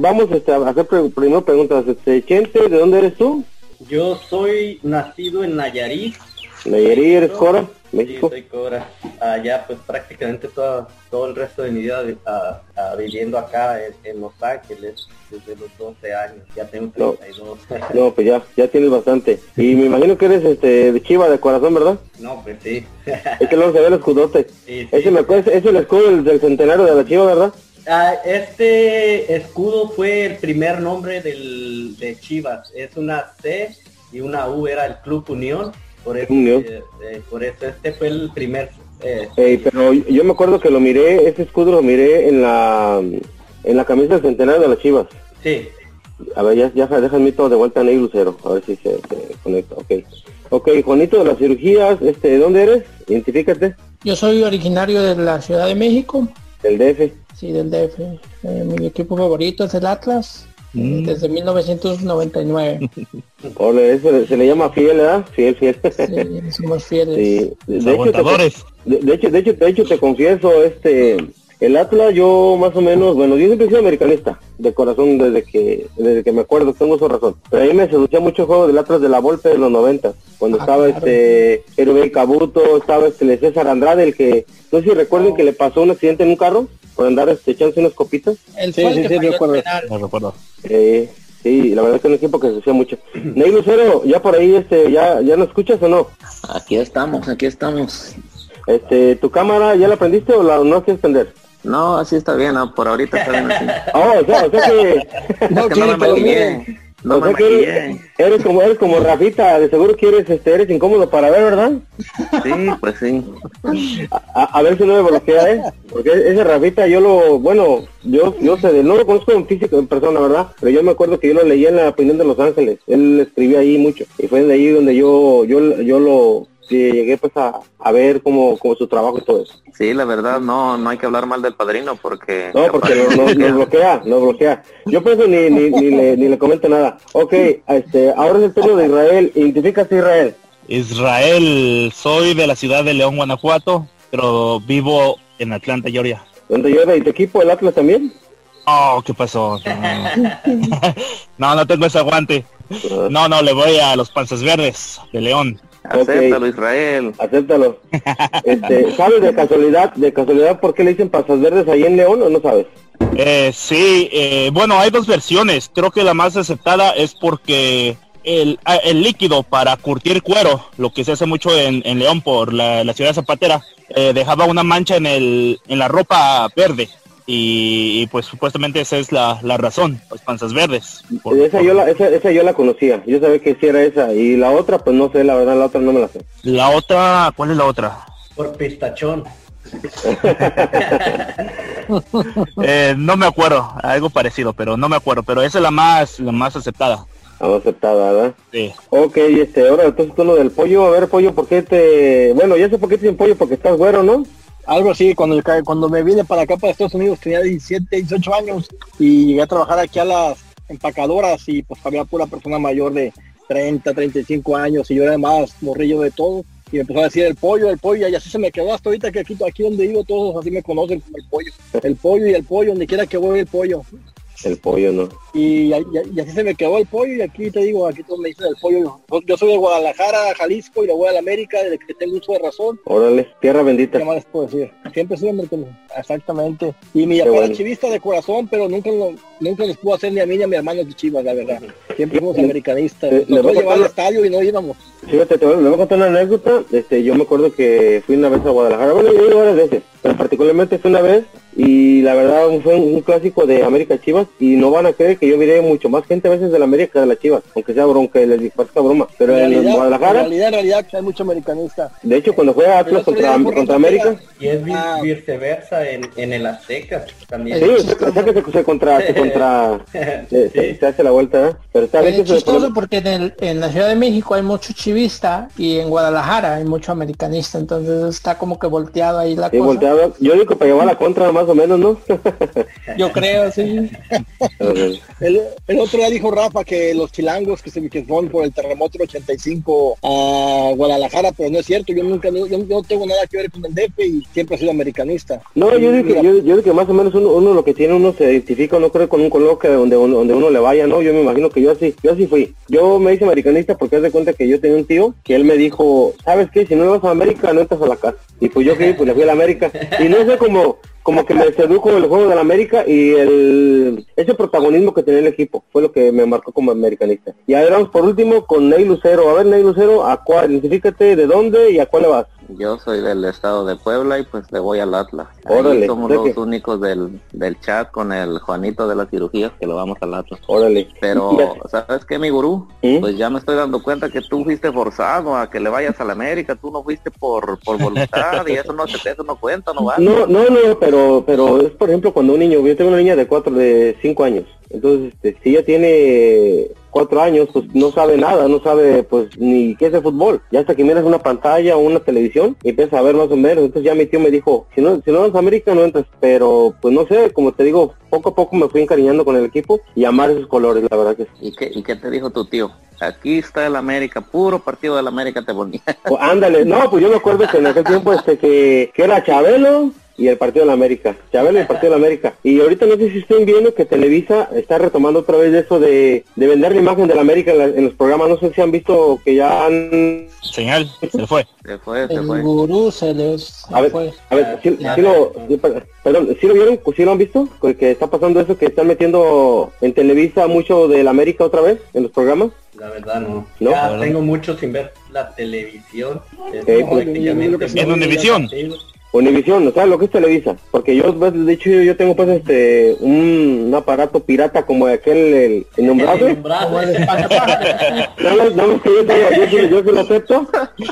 Vamos este, a hacer primero preguntas. Este, Chente, ¿de dónde eres tú? Yo soy nacido en Nayarit. Nayarit, ¿eres Cora? Sí, México. soy Cora. Allá pues prácticamente todo, todo el resto de mi vida viviendo acá en, en Los Ángeles desde los 12 años. Ya tengo No. 32. No, pues ya, ya tienes bastante. Y me imagino que eres este de Chiva de corazón, ¿verdad? No, pues sí. Es que luego se ve el escudote. Sí, sí. Ese, me acuerdo- ese es el escudo del, del centenario de la Chiva, ¿verdad? Ah, este escudo fue el primer nombre del, de Chivas. Es una C y una U era el Club Unión. Por eso, Unión. eh, eh, por eso este fue el primer. eh, Ey, pero yo me acuerdo que lo miré, ese escudo lo miré en la en la camisa del centenario de las Chivas. sí. A ver, ya, ya déjame todo de vuelta en el Lucero, a ver si se, se conecta. Ok. Ok, Juanito, de las cirugías, este, ¿de dónde eres? Identifícate. Yo soy originario de la Ciudad de México, Del DF. sí, del DF. Eh, mi equipo favorito es el Atlas, Mm. desde 1999. Ole, eso se le llama fiel, ¿verdad? Fiel, fiel. Sí, somos fieles. Sí, de, hecho, te, de, de hecho, de hecho, de hecho, te confieso, este, el Atlas, yo más o menos, bueno, yo siempre he sido americanista, de corazón, desde que, desde que me acuerdo, tengo su razón. Pero a mí me seducía mucho el juego del Atlas de la Volpe de los 90, cuando Ah, estaba claro. este, Hervé Cabuto, estaba este César Andrade, el que, no sé si recuerden que le pasó un accidente en un carro, por andar este, echándose unas copitas. Sí, el sí, sí, el recuerdo. No recuerdo. Eh, sí, la verdad es que es un equipo que se hacía mucho. Ney Lucero, ya por ahí, este, ya, ya no escuchas o no? Aquí estamos, aquí estamos. Este, ¿tu cámara ya la prendiste o la no quieres prender? No, así está bien, ¿no? por ahorita está bien así. Oh, o sea, o sea que, es que no me maquillé. No o me sea que eres, eres como, eres como Rafita, de seguro que eres, este, eres incómodo para ver, ¿verdad? Sí, pues sí. A, a ver si no me bloquea, ¿eh? Porque ese Rafita yo lo, bueno, yo, yo sé de, no lo conozco en físico, en persona, ¿verdad? Pero yo me acuerdo que yo lo leí en la opinión de Los Ángeles, él escribía ahí mucho, y fue de ahí donde yo, yo, yo lo, que llegué pues a, a ver como, como su trabajo y todo eso. Sí, la verdad, no, no hay que hablar mal del padrino porque... No, porque nos, nos- nos bloquea, nos bloquea. Yo por eso ni, ni, ni, le, ni le comento nada. Ok, este, ahora es el turno de Israel. Identifícate Israel. Israel, soy de la ciudad de León, Guanajuato, pero vivo en Atlanta, Georgia. ¿Dónde lleva y tu equipo, el Atlas también? Oh, ¿qué pasó? No, no tengo ese aguante. No, no, le voy a los panzas verdes de León. Acéptalo, Israel. Acéptalo. Este, ¿Sabes de casualidad, de casualidad por qué le dicen pasas verdes ahí en León o no sabes? Eh, sí, eh, bueno, hay dos versiones. Creo que la más aceptada es porque el, ah, el líquido para curtir cuero, lo que se hace mucho en, en León por la, la ciudad zapatera, eh, dejaba una mancha en, el, en la ropa verde. Y, y, pues supuestamente esa es la, la razón, pues panzas verdes. Por- esa, por- yo la, esa, esa yo la conocía. Yo sabía que sí era esa. Y la otra, pues no sé, la verdad, la otra no me la sé. La otra, ¿cuál es la otra? Por pistachón. Eh, no me acuerdo, algo parecido, pero no me acuerdo, pero esa es la más, la más aceptada. Aceptada, ¿verdad? Sí. Ok, este, ahora entonces tú lo del pollo. A ver, pollo, ¿por qué te...? Bueno, ya sé por qué te dicen pollo, porque estás güero, ¿no? Algo así, cuando, cuando me vine para acá, para Estados Unidos, tenía 17, 18 años y llegué a trabajar aquí a las empacadoras y pues había pura persona mayor de 30, 35 años y yo era más morrillo de todo. Y me empezó a decir el pollo, el pollo, y así se me quedó hasta ahorita que aquí, aquí donde vivo todos así me conocen como el pollo. El pollo y el pollo, donde quiera que voy el pollo. El pollo, ¿no? Y, y- y así se me quedó el pollo y aquí te digo, aquí todos me dicen el pollo. Yo, yo soy de Guadalajara, Jalisco y le voy a la América desde que tengo uso de razón. Órale, tierra bendita. ¿Qué más les puedo decir? Siempre soy americano. Exactamente. Y mi papá bueno. chivista de corazón, pero nunca lo, nunca les pudo hacer ni a mí ni a mi hermano de chivas, la verdad. Siempre fuimos americanistas. le Nos voy a llevar al estadio y no íbamos. Fíjate, te voy, a contar una anécdota. Este, yo me acuerdo que fui una vez a Guadalajara. Bueno, yo he ido varias veces, pero particularmente fue una vez y la verdad fue un, un clásico de América Chivas y no van a creer que yo miré mucho más gente a veces de la América que de las Chivas, aunque sea bronca, que les parezca broma. Pero En en, realidad, en Guadalajara, realidad, en realidad, hay mucho americanista. de hecho, cuando fue Atlas contra, contra. América, Y es vi- Ah. viceversa en, en el Azteca también. sí, que se, se contra, se contra, se, se- se hace la vuelta, ¿eh? Pero está bien Es se chistoso porque en, el- en la Ciudad de México hay mucho chivista y en Guadalajara hay mucho americanista, entonces está como que volteado ahí la Sí, cosa. volteaba. Yo digo que para llevar la contra más o menos, ¿no? Yo creo, sí. El, el otro día dijo Rafa que los chilangos que se que fueron por el terremoto del 85 a Guadalajara, pero no es cierto, yo nunca, yo, yo no tengo nada que ver con el DF y siempre he sido americanista. No, yo digo que, yo, yo digo que más o menos uno, uno lo que tiene, uno se identifica, no creo con un coloque donde, donde uno le vaya, ¿no? Yo me imagino que yo así, yo así fui. Yo me hice americanista porque haz de cuenta que yo tenía un tío que él me dijo, ¿sabes qué? Si no vas a América, no entras a la casa. Y pues yo fui, pues le fui a la América. Y no sé cómo, como que me sedujo el juego de la América y el ese protagonismo que tenía el equipo fue lo que me marcó como americanista. Y ahora vamos por último con Ney Lucero. A ver, Ney Lucero, ¿a cuál? Identifícate de dónde y a cuál le vas. Yo soy del estado de Puebla y pues le voy al Atlas. Ahí Órale, somos ¿de los qué? únicos del, del chat con el Juanito de las cirugías que lo vamos al Atlas. Órale. Pero. ¿sabes qué, mi gurú? ¿Mm? Pues ya me estoy dando cuenta que tú fuiste forzado a que le vayas a la América, tú no fuiste por, por voluntad y eso no eso no cuenta, no va. No, no, no, pero, pero es por ejemplo cuando un niño, yo tengo una niña de cuatro, de cinco años, entonces este, si ella tiene cuatro años, pues no sabe nada, no sabe pues ni qué es el fútbol. Ya hasta que miras una pantalla o una televisión y empieza a ver más o menos. Entonces ya mi tío me dijo, si no, si no vas a América no entras, pero pues no sé, como te digo, poco a poco me fui encariñando con el equipo y amar esos colores, la verdad que sí. ¿Y qué, ¿Y qué te dijo tu tío? Aquí está el América, puro partido del América te ponía. Pues, ándale, no, pues yo me acuerdo que en aquel tiempo este que, que era Chabelo y el Partido de la América. Chabelo y el Partido de la América. Y ahorita no sé si estén viendo que Televisa está retomando otra vez eso de, de vender la imagen de la América en, la- en los programas. No sé si han visto que ya han... Señal, se fue. Se fue, se El fue. gurú se les se A ver, fue. a ver, si, si lo, perdón, ¿sí lo vieron? ¿Sí lo han visto? Que está pasando eso, que están metiendo en Televisa mucho de la América otra vez en los programas. La verdad no. ¿No? Ya La verdad. tengo mucho sin ver la televisión. Es Sí, pues, en Univisión. Univisión, o sea, lo que es Televisa, porque yo, pues, de hecho, yo, yo tengo pues este, un, un aparato pirata como aquel, el innombrable, no, no, no, que yo, yo, sí- yo lo acepto,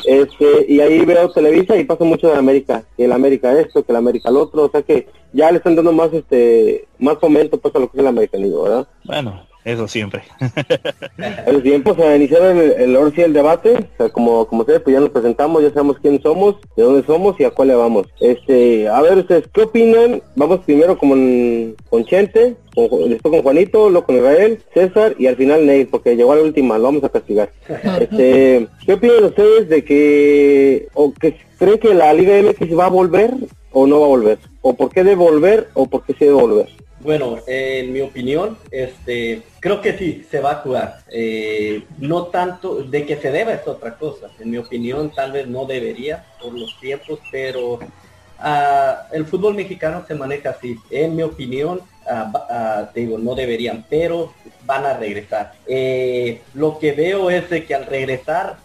este, y ahí veo Televisa y pasa mucho de la América, que el América esto, que el América el otro, o sea que ya le están dando más, este, más fomento pues a lo que es el americanismo, ¿verdad? Bueno, eso siempre. El tiempo se va a iniciar el, el, ahora sí el debate, o sea, como, como ustedes, pues ya nos presentamos, ya sabemos quién somos, de dónde somos y a cuál le vamos. Este, a ver ustedes, ¿qué opinan? Vamos primero con, con Chente, con, después con Juanito, luego con Israel, César y al final Neil, porque llegó a la última, lo vamos a castigar. Este, ¿qué opinan ustedes de que, o que creen que la Liga MX va a volver o no va a volver? ¿O por qué debe volver o por qué se debe volver? Bueno, en mi opinión, este, creo que sí, se va a jugar. Eh, no tanto, de que se deba es otra cosa. En mi opinión, tal vez no debería por los tiempos, pero ah, el fútbol mexicano se maneja así. En mi opinión, ah, ah, digo, no deberían, pero van a regresar. Eh, lo que veo es de que al regresar,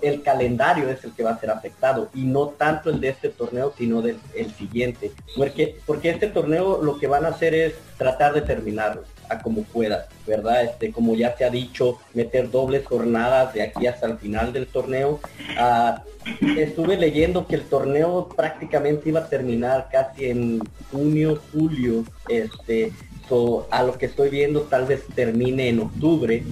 el calendario es el que va a ser afectado y no tanto el de este torneo, sino del el siguiente. Porque, porque este torneo lo que van a hacer es tratar de terminarlo a como pueda, ¿verdad? Este, como ya se ha dicho, meter dobles jornadas de aquí hasta el final del torneo. Ah, estuve leyendo que el torneo prácticamente iba a terminar casi en junio, julio, este, a lo que estoy viendo tal vez termine en octubre,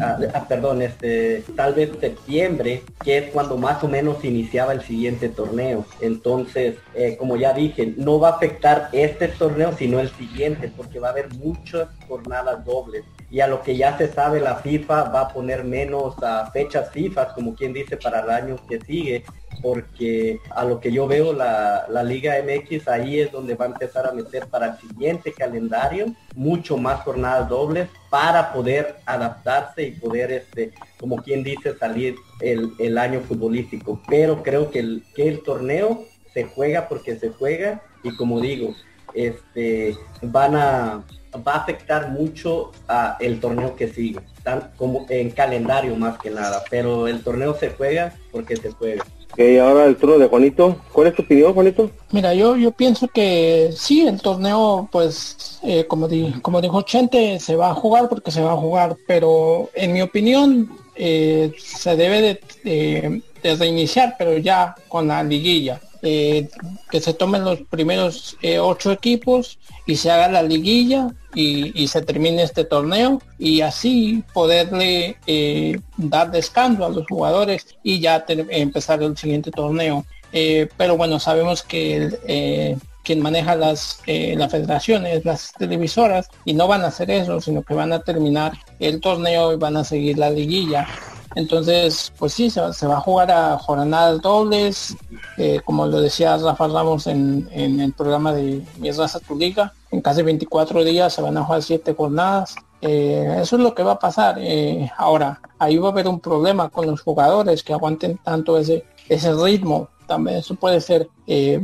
ah, ah, perdón, este, tal vez septiembre, que es cuando más o menos iniciaba el siguiente torneo. Entonces, eh, como ya dije, no va a afectar este torneo, sino el siguiente, porque va a haber muchas jornadas dobles. Y a lo que ya se sabe, la FIFA va a poner menos ah, fechas FIFA, como quien dice, para el año que sigue, porque a lo que yo veo la, la Liga MX ahí es donde va a empezar a meter para el siguiente calendario mucho más jornadas dobles para poder adaptarse y poder este como quien dice salir el, el año futbolístico. Pero creo que que el torneo se juega porque se juega y como digo este van a va a afectar mucho a el torneo que sigue tan como en calendario más que nada pero el torneo se juega porque se juega Ok, ahora el turno de Juanito. ¿Cuál es tu opinión, Juanito? Mira, yo, yo pienso que sí, el torneo, pues, eh, como, di- como dijo Chente, se va a jugar porque se va a jugar, pero en mi opinión eh, se debe de, de- de reiniciar, pero ya con la liguilla. Eh, que se tomen los primeros eh, ocho equipos y se haga la liguilla y, se termine este torneo y así poderle eh, dar descanso a los jugadores y ya empezar el siguiente torneo. Pero bueno, sabemos que quien maneja las las federaciones, las televisoras, y no van a hacer eso, sino que van a terminar el torneo y van a seguir la liguilla. Entonces, pues sí, se, va a jugar a jornadas dobles, eh, como lo decía Rafa Ramos en, el programa de Mi Raza Tu Liga. En casi 24 días se van a jugar 7 jornadas. Eh, eso es lo que va a pasar. Eh, ahora, ahí va a haber un problema con los jugadores que aguanten tanto ese, ese ritmo también eso puede ser eh,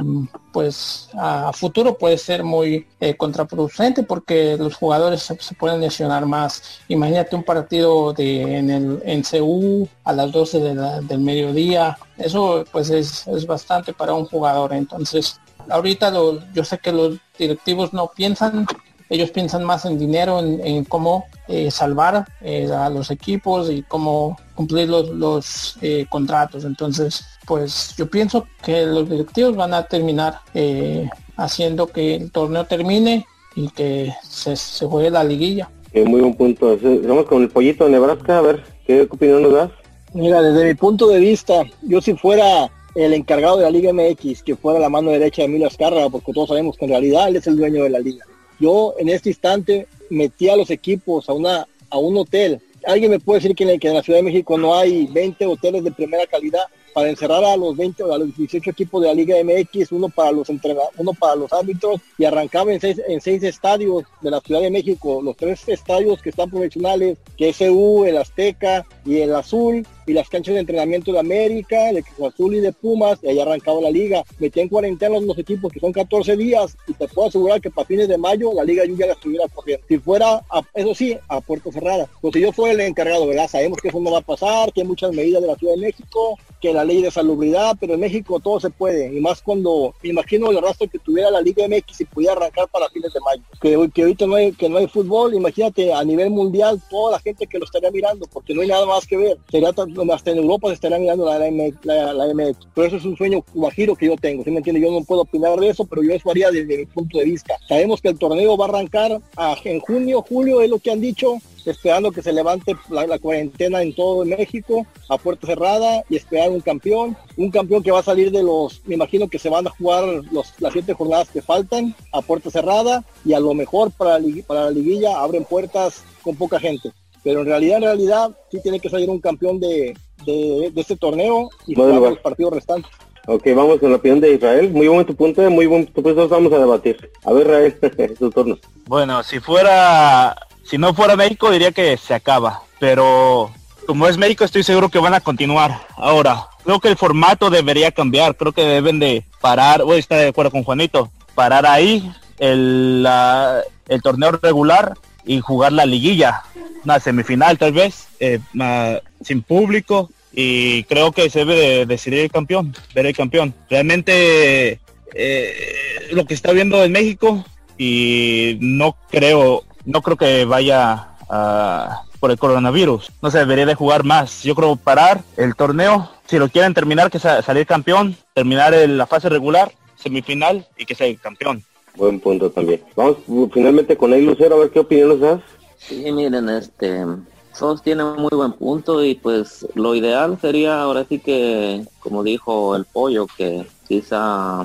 pues a futuro puede ser muy eh, contraproducente porque los jugadores se, pueden lesionar más. Imagínate un partido de en el en CU a las 12 del mediodía. Eso pues es, es bastante para un jugador. Entonces ahorita yo sé que los directivos no piensan ellos piensan más en dinero, en, cómo eh, salvar a los equipos y cómo cumplir los, eh, contratos. Entonces, pues yo pienso que los directivos van a terminar haciendo que el torneo termine y que se, juegue la liguilla. muy buen punto. Vamos con el pollito de Nebraska, a ver, ¿qué opinión nos das? Mira, desde mi punto de vista, yo si fuera el encargado de la Liga MX, que fuera la mano derecha de Emilio Azcárraga, porque todos sabemos que en realidad él es el dueño de la liga. Yo en este instante metí a los equipos a, una, a un hotel. ¿Alguien me puede decir que en, que en la Ciudad de México no hay 20 hoteles de primera calidad? Para encerrar a los 20 o a los 18 equipos de la Liga MX, uno para los uno para los árbitros y arrancaba en seis, estadios de la Ciudad de México, los tres estadios que están profesionales, que es EU, el Azteca y el Azul, y las canchas de entrenamiento de América, de Azul y de Pumas, y ahí arrancaba la liga. Metí en cuarentena los equipos que son 14 días y te puedo asegurar que para fines de mayo la liga ya la estuviera corriendo. Si fuera, eso sí, a puerta cerrada. Pues si yo fuera el encargado, ¿verdad? Sabemos que eso no va a pasar, que hay muchas medidas de la Ciudad de México, que la ley de salubridad, pero en México todo se puede. Y más cuando, me imagino el rastro que tuviera la Liga MX y pudiera arrancar para fines de mayo. Que, que ahorita no hay, que no hay fútbol, imagínate a nivel mundial toda la gente que lo estaría mirando, porque no hay nada más que ver. Sería hasta en Europa se estará mirando la, MX, la, Pero eso es un sueño guajiro que yo tengo, ¿sí me entiende? Yo no puedo opinar de eso, pero yo eso haría desde mi punto de vista. Sabemos que el torneo va a arrancar en junio, julio, es lo que han dicho, esperando que se levante la, cuarentena en todo México a puerta cerrada y esperar un campeón, un campeón que va a salir de los, me imagino que se van a jugar los, las siete jornadas que faltan a puerta cerrada y a lo mejor para para la liguilla abren puertas con poca gente pero en realidad, en realidad, sí tiene que salir un campeón de, de, este torneo y jugar los partidos restantes. Ok, vamos con la opinión de Israel. Muy buen tu punto, muy buen tu punto, vamos a debatir. A ver, Israel, su turno. Bueno, si fuera, si no fuera México, diría que se acaba, pero como es México, estoy seguro que van a continuar. Ahora, creo que el formato debería cambiar, creo que deben de parar, voy a estar de acuerdo con Juanito, parar ahí el, el torneo regular y jugar la liguilla, una semifinal tal vez, eh, sin público y creo que se debe de decidir el campeón, ver el campeón. Realmente eh, lo que está viendo en México y no creo, no creo que vaya por el coronavirus. No se debería de jugar más. Yo creo parar el torneo. Si lo quieren terminar, que salir campeón, terminar la fase regular, semifinal y que sea el campeón. Buen punto también. Vamos finalmente con el Lucero a ver qué opinión nos das. Sí, miren, este, Sos tiene un muy buen punto y pues lo ideal sería ahora sí que, como dijo el pollo, que quizá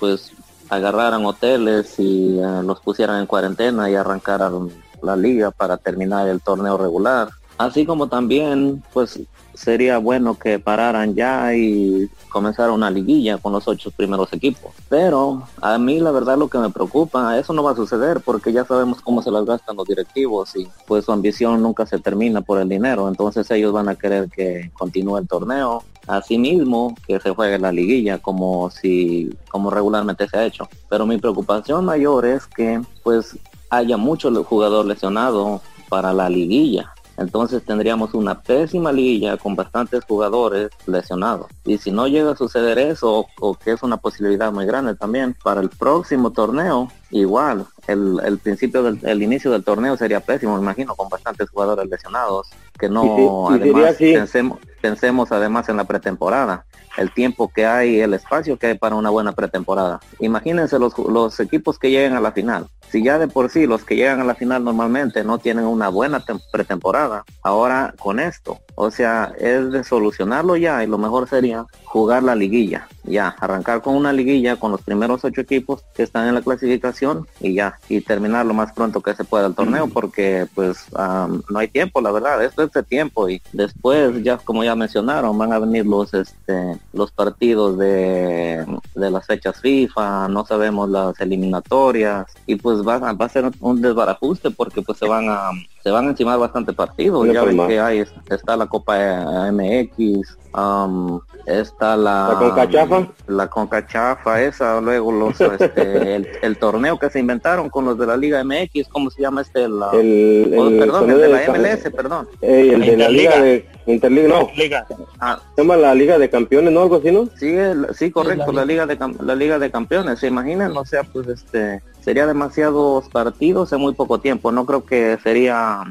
pues agarraran hoteles y eh, los pusieran en cuarentena y arrancaran la liga para terminar el torneo regular. Así como también pues sería bueno que pararan ya y comenzara una liguilla con los ocho primeros equipos. Pero a mí la verdad lo que me preocupa, eso no va a suceder porque ya sabemos cómo se las gastan los directivos y pues su ambición nunca se termina por el dinero. Entonces ellos van a querer que continúe el torneo. Asimismo, que se juegue la liguilla como si, como regularmente se ha hecho. Pero mi preocupación mayor es que pues haya mucho jugador lesionado para la liguilla entonces tendríamos una pésima liga con bastantes jugadores lesionados. Y si no llega a suceder eso, o, que es una posibilidad muy grande también, para el próximo torneo, igual, el, principio del el inicio del torneo sería pésimo, me imagino, con bastantes jugadores lesionados, que no, además, pensemos, pensemos además en la pretemporada el tiempo que hay, el espacio que hay para una buena pretemporada. Imagínense los, los equipos que lleguen a la final. Si ya de por sí los que llegan a la final normalmente no tienen una buena pretemporada, ahora con esto O sea, es de solucionarlo ya y lo mejor sería jugar la liguilla. Ya, arrancar con una liguilla con los primeros ocho equipos que están en la clasificación y ya, y terminar lo más pronto que se pueda el torneo porque pues no hay tiempo, la verdad, esto es de tiempo y después ya como ya mencionaron van a venir los este los partidos de, de las fechas FIFA, no sabemos las eliminatorias y pues va, va a ser un desbarajuste porque pues se van a se van a encimar bastante partidos. Ya ven que hay, está la Copa MX, um, está la... La Concachafa. La Concachafa, esa, luego los, este, el, torneo que se inventaron con los de la Liga MX, ¿cómo se llama este? La, el, oh, perdón, el de la MLS, perdón. el de la Liga de... Interliga, no. Liga. Ah. Se llama la Liga de Campeones, ¿no? Algo así, ¿no? Sí, sí, correcto, la, Liga de la Liga de Campeones. ¿Se imaginan? O sea, pues este sería demasiados partidos en muy poco tiempo. No creo que sería,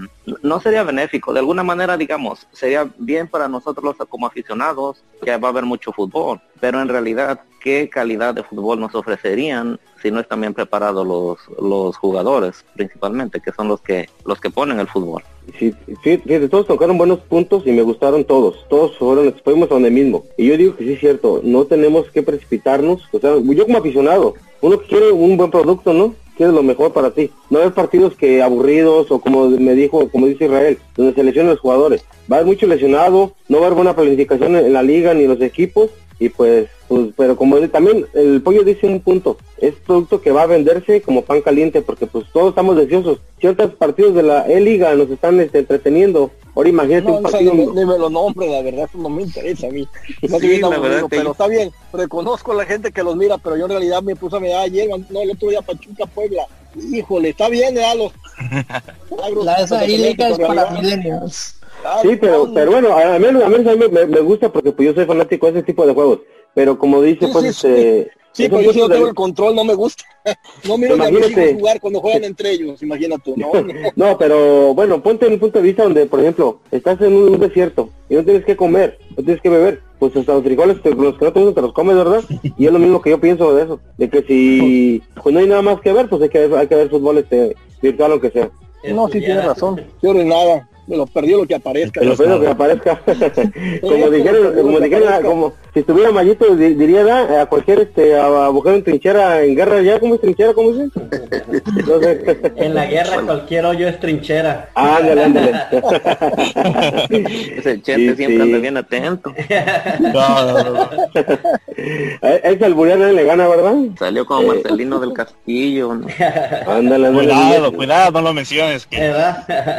no sería benéfico. De alguna manera, digamos, sería bien para nosotros como aficionados que va a haber mucho fútbol, pero en realidad, ¿qué calidad de fútbol nos ofrecerían si no están bien preparados los, los jugadores, principalmente, que son los que, los que ponen el fútbol? Sí, sí, todos tocaron buenos puntos y me gustaron todos. Todos fueron, fuimos donde mismo. Y yo digo que sí es cierto, no tenemos que precipitarnos. O sea, yo como aficionado, uno quiere un buen producto, ¿no? Quiere lo mejor para ti. No hay partidos que aburridos o como me dijo, como dice Israel, donde se lesionan los jugadores. Va haber mucho lesionado, no va a haber buena planificación en la liga ni en los equipos y pues, pues pero como también el pollo dice un punto, es producto que va a venderse como pan caliente porque pues todos estamos deseosos. Ciertos partidos de la E-Liga nos están este, entreteniendo. Ahora imagínate un partido... No, me lo nombre, la verdad, eso no me interesa a mí. No sí, pero está bien, reconozco a la gente que los mira, pero yo en realidad me puse a mirar ayer, no, el otro día Pachuca, Puebla. Híjole, está bien, ya los... la es para millennials. Sí, pero, pero bueno, a mí, a mí, me, gusta porque pues yo soy fanático de ese tipo de juegos. Pero como dice, pues, este... Sí, pero yo si no tengo el control, no me gusta. No miro imagínate, a jugar cuando juegan entre ellos, imagínate ¿no? no, pero bueno, ponte en un punto de vista donde, por ejemplo, estás en un desierto y no tienes que comer, no tienes que beber. Pues hasta los frijoles, los que no te gustan, te los comes, ¿verdad? Y es lo mismo que yo pienso de eso. De que si pues no hay nada más que ver, pues hay que, hay que ver fútbol este, virtual, o que sea. No, sí tienes razón. Yo de nada me lo perdió lo que aparezca. Lo perdió lo que aparezca. como dijeron, como dijeron, como si estuviera Mallito, diría a cualquier este a buscar en trinchera en guerra ya, ¿cómo es trinchera? ¿Cómo es en la guerra cualquier hoyo es trinchera. Ándale, ándale. Ese chente siempre anda bien atento. no, no, no. Ese alburiano le gana, ¿verdad? Salió como Marcelino del Castillo. ¿no? Ándale, ándale. Cuidado, cuidado, no lo menciones. Que...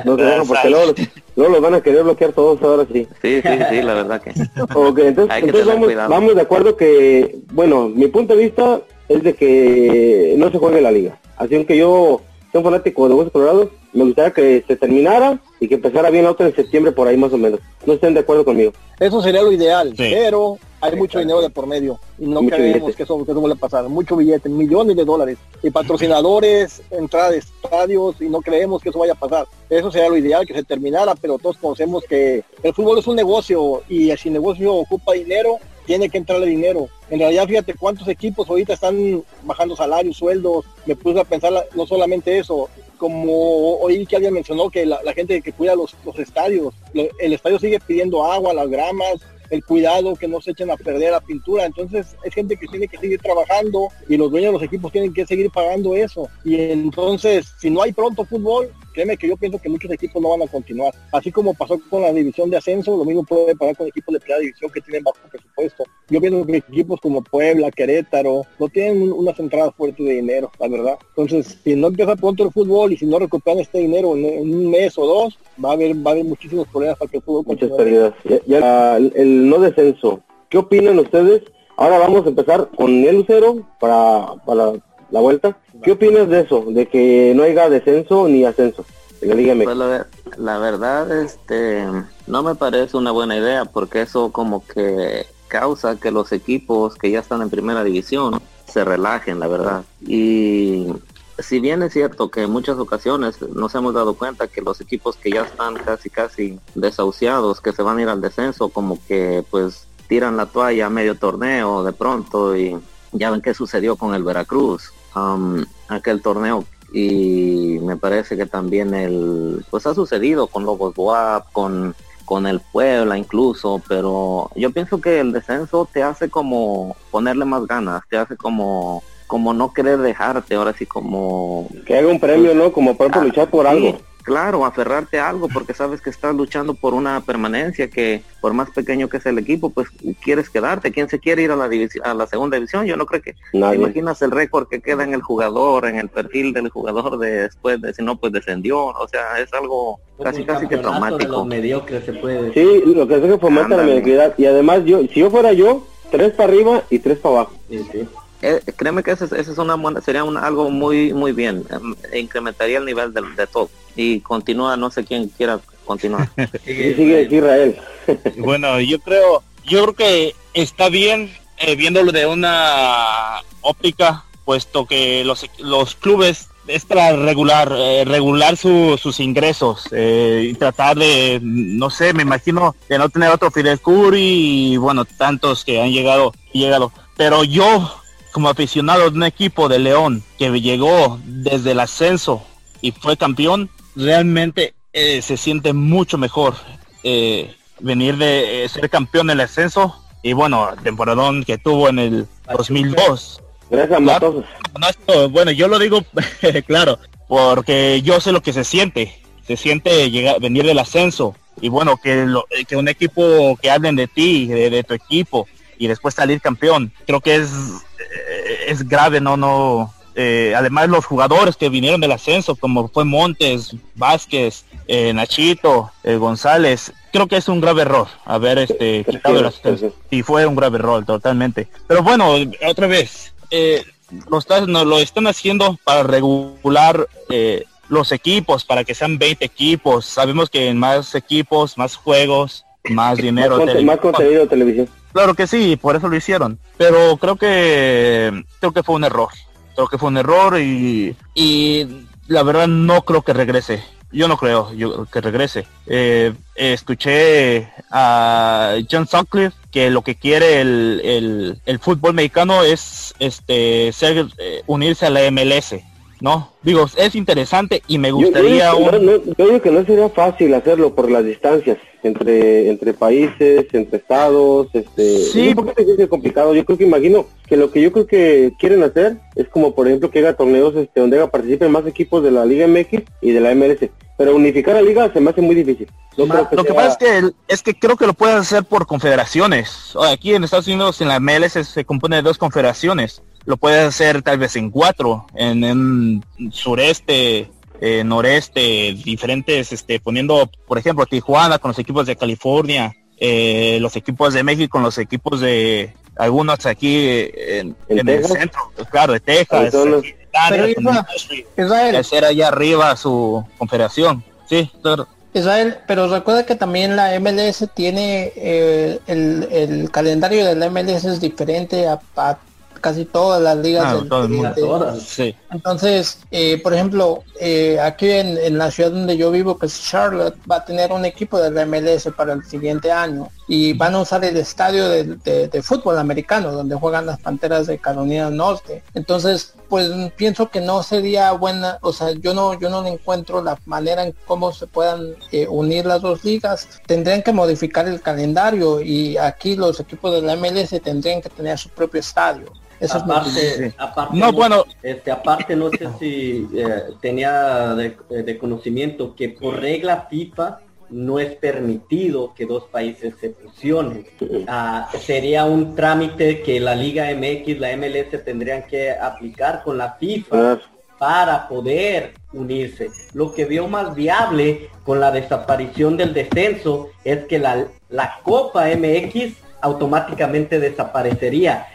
No, no, porque luego luego los van a querer bloquear todos ahora sí. Sí, sí, sí, la verdad que. Ok, entonces, entonces vamos, vamos, de acuerdo que, bueno, mi punto de vista es de que no se juegue la liga. Así que yo soy un fanático de Huesos Colorados, me gustaría que se terminara y que empezara bien la otra en septiembre por ahí más o menos. No estén de acuerdo conmigo. Eso sería lo ideal, pero hay mucho dinero de por medio y no creemos que eso, que eso vuelva a pasar. Mucho billete, millones de dólares y patrocinadores, entrada de estadios y no creemos que eso vaya a pasar. Eso sería lo ideal, que se terminara, pero todos conocemos que el fútbol es un negocio y si el negocio ocupa dinero, tiene que entrarle dinero. En realidad, fíjate cuántos equipos ahorita están bajando salarios, sueldos. Me puse a pensar no solamente eso, como oí que alguien mencionó que la, gente que cuida los, los estadios, el estadio sigue pidiendo agua, las gramas, el cuidado, que no se echen a perder la pintura. Entonces es gente que tiene que seguir trabajando y los dueños de los equipos tienen que seguir pagando eso. Y entonces, si no hay pronto fútbol, créeme que yo pienso que muchos equipos no van a continuar. Así como pasó con la división de ascenso, lo mismo puede pasar con equipos de primera división que tienen bajo presupuesto. Yo pienso que equipos como Puebla, Querétaro, no tienen unas entradas fuertes de dinero, la verdad. Entonces, si no empieza pronto el fútbol y si no recuperan este dinero en, un mes o dos, va a haber, va a haber muchísimos problemas para que el fútbol Muchas pérdidas. Ya, el no descenso. ¿Qué opinan ustedes? Ahora vamos a empezar con el Lucero para, para la vuelta. ¿Qué opinas de eso? De que no haya descenso ni ascenso en la Liga pues la, verdad, este, no me parece una buena idea porque eso como que causa que los equipos que ya están en primera división se relajen, la verdad. Y si bien es cierto que en muchas ocasiones nos hemos dado cuenta que los equipos que ya están casi casi desahuciados, que se van a ir al descenso, como que pues tiran la toalla a medio torneo de pronto y ya ven qué sucedió con el Veracruz, um, aquel torneo y me parece que también el pues ha sucedido con Lobos Boab, con con el Puebla incluso, pero yo pienso que el descenso te hace como ponerle más ganas, te hace como como no querer dejarte, ahora sí como... Que haga un premio, ¿no? Como por ejemplo ah, luchar por algo. Claro, aferrarte a algo porque sabes que estás luchando por una permanencia que por más pequeño que sea el equipo, pues quieres quedarte. ¿Quién se quiere ir a la división, a la segunda división? Yo no creo que. imaginas el récord que queda en el jugador, en el perfil del jugador de después de si no pues descendió, o sea, es algo casi casi que traumático. se puede. Sí, lo que hace que fomenta la mediocridad y además yo si yo fuera yo, tres para arriba y tres para abajo. Sí, sí. Eh, créeme que esa es una sería algo muy muy bien, em, incrementaría el nivel de, de todo y continúa, no sé quién quiera continuar. sigue Israel. bueno, yo creo, yo creo que está bien eh, viéndolo de una óptica, puesto que los, los clubes es para regular eh, regular sus ingresos eh, y tratar de no sé me imagino de no tener otro Fidel Curry y bueno tantos que han llegado llegado pero yo como aficionado de un equipo de León que llegó desde el ascenso y fue campeón realmente eh, se siente mucho mejor eh, venir de eh, ser campeón del ascenso y bueno, temporadón que tuvo en el 2002. Gracias, bueno, yo lo digo claro, porque yo sé lo que se siente. Se siente llegar, venir del ascenso. Y bueno, que, que un equipo que hablen de ti, de, tu equipo y después salir campeón, creo que es, es grave, no, no, eh, además los jugadores que vinieron del ascenso, como fue Montes, Vázquez, eh, Nachito, eh, González, creo que es un grave error haber este quitado el ascenso. Y fue un grave error, totalmente. Pero bueno, otra vez, lo, lo están haciendo para regular los equipos, para que sean 20 equipos. Sabemos que en más equipos, más juegos, más dinero. más, contenido de televisión. Claro que sí, por eso lo hicieron. Pero creo que creo que fue un error creo que fue un error y, y la verdad no creo que regrese. Yo no creo que regrese. Eh, escuché a John Sutcliffe que lo que quiere el, el, fútbol mexicano es este ser eh, unirse a la MLS. ¿No? Digo, es interesante y me gustaría... Yo, digo que no sería fácil hacerlo por las distancias entre entre países, entre estados, este... Sí. un poquito es complicado. Yo creo que imagino que lo que yo creo que quieren hacer es como, por ejemplo, que haga torneos este, donde participen más equipos de la Liga MX y de la MLS. Pero unificar la liga se me hace muy difícil. lo que pasa es que, es que creo que lo pueden hacer por confederaciones. Aquí en Estados Unidos, en la MLS, se compone de dos confederaciones lo puedes hacer tal vez en cuatro, en, en sureste, eh, noreste, diferentes, este, poniendo, por ejemplo, Tijuana con los equipos de California, eh, los equipos de México con los equipos de algunos aquí en, el centro, claro, de Texas. Israel, hacer allá arriba su confederación, sí, Israel, pero recuerda que también la MLS tiene eh, el, el, calendario de la MLS es diferente a, a casi todas las ligas ah, del, entonces eh, por ejemplo eh, aquí en, la ciudad donde yo vivo que es Charlotte va a tener un equipo de la MLS para el siguiente año y van a usar el estadio de, fútbol americano donde juegan las panteras de Carolina Norte. Entonces pues pienso que no sería buena o sea yo no yo no encuentro la manera en cómo se puedan eh, unir las dos ligas. Tendrían que modificar el calendario y aquí los equipos de la MLS tendrían que tener su propio estadio. Aparte, aparte, no, bueno, este, aparte no sé si eh, tenía de, conocimiento que por regla FIFA no es permitido que dos países se fusionen. Ah, sería un trámite que la Liga MX, la MLS tendrían que aplicar con la FIFA para poder unirse. Lo que vio más viable con la desaparición del descenso es que la, la Copa MX automáticamente desaparecería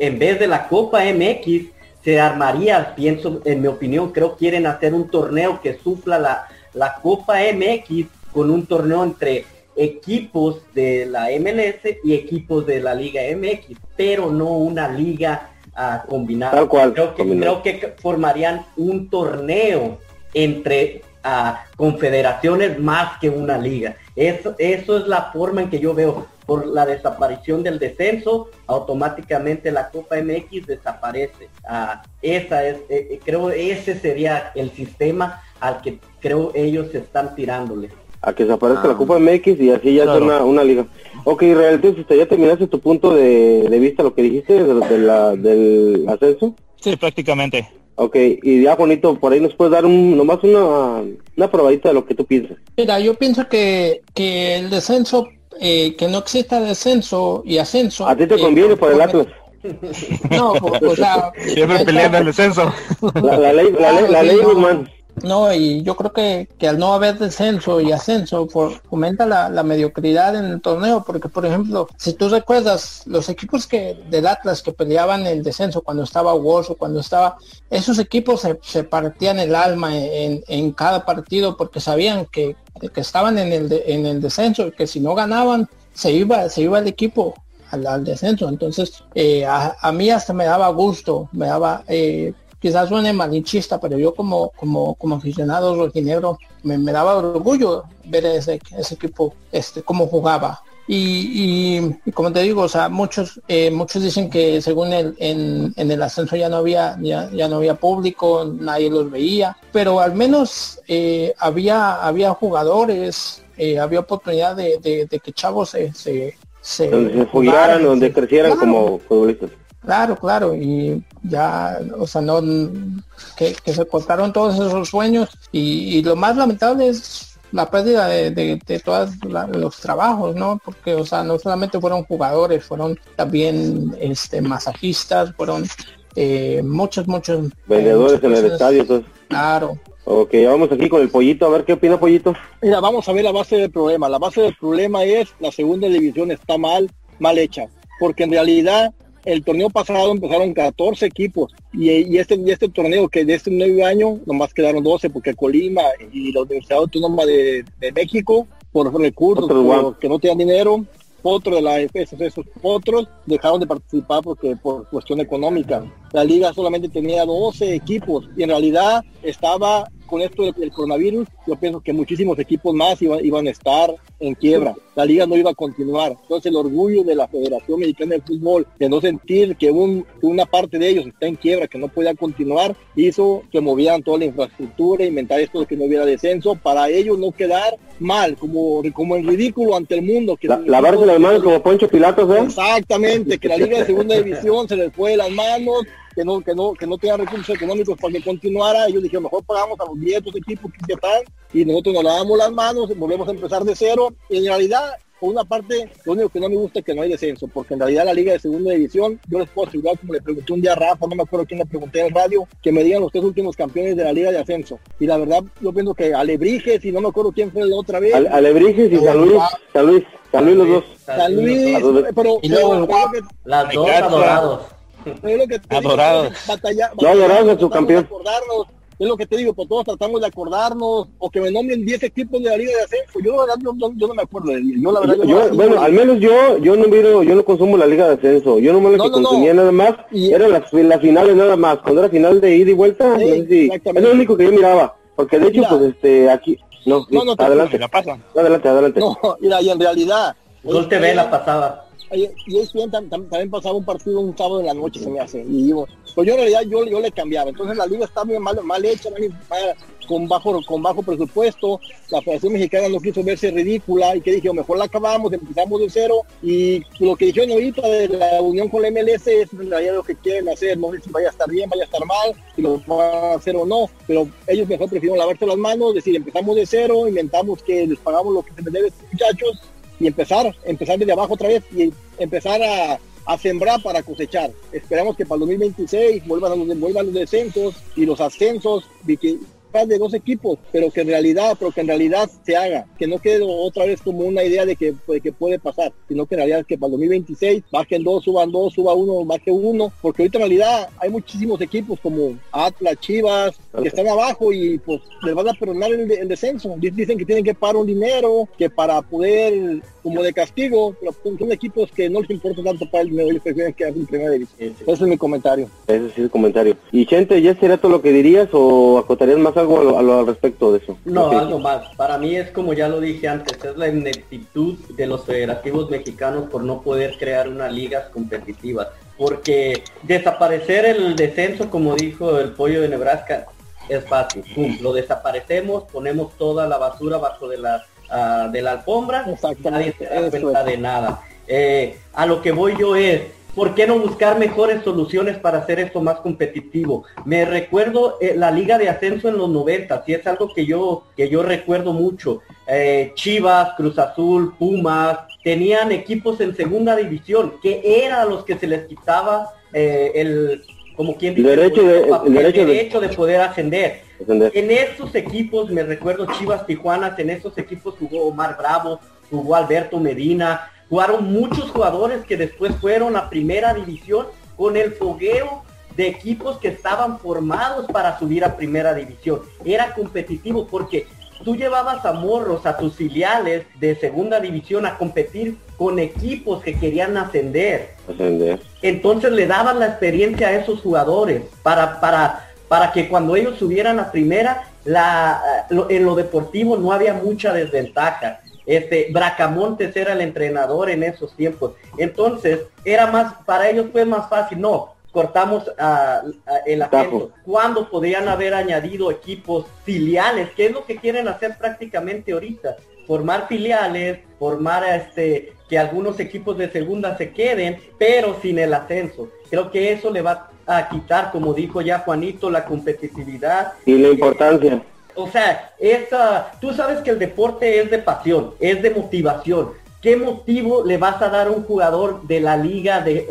en vez de la Copa MX, se armaría, pienso, en mi opinión, creo quieren hacer un torneo que supla la, la Copa MX con un torneo entre equipos de la MLS y equipos de la Liga MX, pero no una liga uh, combinada. creo, que, creo que formarían un torneo entre a confederaciones más que una liga. Eso, eso es la forma en que yo veo. Por la desaparición del descenso, automáticamente la Copa MX desaparece. Ah, esa es, eh, eh, creo ese sería el sistema al que creo ellos están tirándole. a que se aparezca la Ah. Copa MX y así ya Claro. es una, una liga. Ok, Israel, entonces este, ya terminaste tu punto de, de vista, lo que dijiste de, de la, del ascenso. Sí, prácticamente. Ok, y ya bonito, por ahí nos puedes dar un, nomás una, una probadita de lo que tú piensas. Mira, yo pienso que, que el descenso, eh, que no exista descenso y ascenso. A ti te eh, conviene por el Atlas. No, o, o sea, Siempre peleando el descenso. La, la ley, la, ley, la ley Guzmán. No, y yo creo que, que al no haber descenso y ascenso for- fomenta la, mediocridad en el torneo, porque por ejemplo, si tú recuerdas los equipos que del Atlas que peleaban el descenso cuando estaba Wolves o cuando estaba, esos equipos se, se partían el alma en, en cada partido porque sabían que, que estaban en el, en el descenso y que si no ganaban se iba, se iba el equipo al, al descenso. Entonces, eh, a, a mí hasta me daba gusto, me daba, eh, quizás suene malinchista, pero yo como, como, como aficionado rojinegro me, me daba orgullo ver ese, ese equipo, este, cómo jugaba. Y, y- y como te digo, o sea, muchos, eh, muchos dicen que según el, en, en el ascenso ya no había, ya, ya no había público, nadie los veía, pero al menos eh, había, había jugadores, eh, había oportunidad de, de- de que chavos se, se, se Donde se jugaran, donde crecieran Claro. como futbolistas. Claro, claro, y ya, o sea, no, que, que se cortaron todos esos sueños y, y lo más lamentable es la pérdida de, de, de todos la- los trabajos, ¿no? Porque, o sea, no solamente fueron jugadores, fueron también este masajistas, fueron eh, muchos, muchos eh, Vendedores en el estadio, entonces. Claro, Ok, vamos aquí con el pollito, a ver qué opina pollito. Mira, vamos a ver la base del problema. La base del problema es la segunda división está mal, mal hecha. Porque en realidad el torneo pasado empezaron 14 equipos y, y este, y este torneo que de este nuevo año nomás quedaron 12 porque Colima y la Universidad Autónoma de, de México por recursos, Otros por que no tenían dinero, otro de la AFS, esos otros dejaron de participar porque por cuestión económica. La liga solamente tenía 12 equipos y en realidad estaba con esto del, del coronavirus, yo pienso que muchísimos equipos más iban, iban a estar en quiebra. La liga no iba a continuar. Entonces el orgullo de la Federación Mexicana de Fútbol de no sentir que un- una parte de ellos está en quiebra, que no podía continuar, hizo que movieran toda la infraestructura, inventar esto de que no hubiera descenso, para ellos no quedar mal, como, como en ridículo ante el mundo. Que La, lavarse las manos como Poncho Pilatos, ¿eh? Exactamente, que la Liga de Segunda División se les fue de las manos, que no, que no, que no tenía recursos económicos para que continuara. Ellos dijeron, mejor pagamos a los 10 dos equipos que están y nosotros nos lavamos las manos, volvemos a empezar de cero. Y en realidad, por una parte, lo único que no me gusta es que no hay descenso, porque en realidad la Liga de Segunda División, yo les puedo asegurar, como le pregunté un día a Rafa, no me acuerdo quién le pregunté en el radio, que me digan los tres últimos campeones de la Liga de Ascenso. Y la verdad, yo pienso que Alebrijes, y no me acuerdo quién fue la otra vez. Ale- Alebrijes y San Luis, San Luis, San Luis los dos. San Luis, pero, Y luego pero- el pero lo que- Las dos. Es lo que te digo, Adorados. batalla- No, campeón. acordarnos, es lo que te digo, pues todos tratamos de acordarnos, o que me nombren 10 equipos de la Liga de Ascenso. Yo la verdad, yo, yo- yo no me acuerdo de 10. Yo la verdad, Yo- yo, yo- no- bueno, al menos yo, yo no miro, yo no consumo la Liga de Ascenso. Yo nomás lo No, que no, no. consumía nada más Y- eran las, las finales nada más. Cuando era final de ida y vuelta, Sí, no sé si- es lo único que yo miraba. Porque de hecho, Mira. pues este, aquí, no, No, no, te- adelante, la pasan. adelante, adelante. No, mira, y en realidad... Gol TV la pasaba. Y ESPN tam- tam- también pasaba un partido un sábado en la noche, se me hace. Y digo, pues yo en realidad yo, yo le cambiaba. Entonces la liga está bien mal, mal hecha, con bajo con bajo presupuesto. La Federación Mexicana no quiso verse ridícula y que dije, mejor la acabamos, empezamos de cero. Y lo que dijeron ahorita de la unión con la MLS es en realidad lo que quieren hacer. No sé si vaya a estar bien, vaya a estar mal, si lo van a hacer o no. Pero ellos mejor prefirieron lavarse las manos, decir, empezamos de cero, inventamos que les pagamos lo que se les debe a estos muchachos y empezar, empezar desde abajo otra vez y empezar a, sembrar para cosechar. Esperamos que para el 2026 vuelvan, los, vuelvan los descensos y los ascensos y que de dos equipos, pero que en realidad, pero que en realidad se haga, que no quede otra vez como una idea de que, de que puede pasar, sino que en realidad que para el 2026 bajen dos, suban dos, suba uno, baje uno, porque ahorita en realidad hay muchísimos equipos como Atlas, Chivas, que están abajo y pues les van a perdonar el, el descenso. Dicen que tienen que pagar un dinero, que para poder, como de castigo, pero son equipos que no les importa tanto para el dinero, ellos prefieren quedarse en primera división. Ese es mi comentario. Ese es el comentario. Y Chente, ¿ya sería todo lo que dirías o acotarías más algo a lo- a lo- al respecto de eso? No, algo más. Para mí es como ya lo dije antes, es la ineptitud de los federativos mexicanos por no poder crear unas ligas competitivas. Porque desaparecer el descenso, como dijo el pollo de Nebraska, es fácil. Pum, lo desaparecemos, ponemos toda la basura bajo de las ah, de la alfombra, nadie se da cuenta de nada. Eh, a lo que voy yo es, ¿por qué no buscar mejores soluciones para hacer esto más competitivo? Me recuerdo eh, la liga de ascenso en los 90, y es algo que yo, que yo recuerdo mucho. Eh, Chivas, Cruz Azul, Pumas, tenían equipos en segunda división, que era a los que se les quitaba el, como quien dice, derecho, de, el derecho, de, poder ascender. En esos equipos, me recuerdo Chivas Tijuanas, en esos equipos jugó Omar Bravo, jugó Alberto Medina, jugaron muchos jugadores que después fueron a primera división con el fogueo de equipos que estaban formados para subir a primera división. Era competitivo porque tú llevabas a morros, a tus filiales de segunda división a competir con equipos que querían ascender. ascender. Entonces le daban la experiencia a esos jugadores para, para, para que cuando ellos subieran a primera, la, en lo deportivo no había mucha desventaja. Este, Bracamontes era el entrenador en esos tiempos. Entonces, era más, para ellos fue más fácil. No, cortamos el ascenso. ¿Cuándo podrían haber añadido equipos filiales? ¿Qué es lo que quieren hacer prácticamente ahorita? Formar filiales, formar este que algunos equipos de segunda se queden, pero sin el ascenso. Creo que eso le va a quitar, como dijo ya Juanito, la competitividad. Y la importancia. O sea, esa, tú sabes que el deporte es de pasión, es de motivación. ¿Qué motivo le vas a dar a un jugador de la liga de,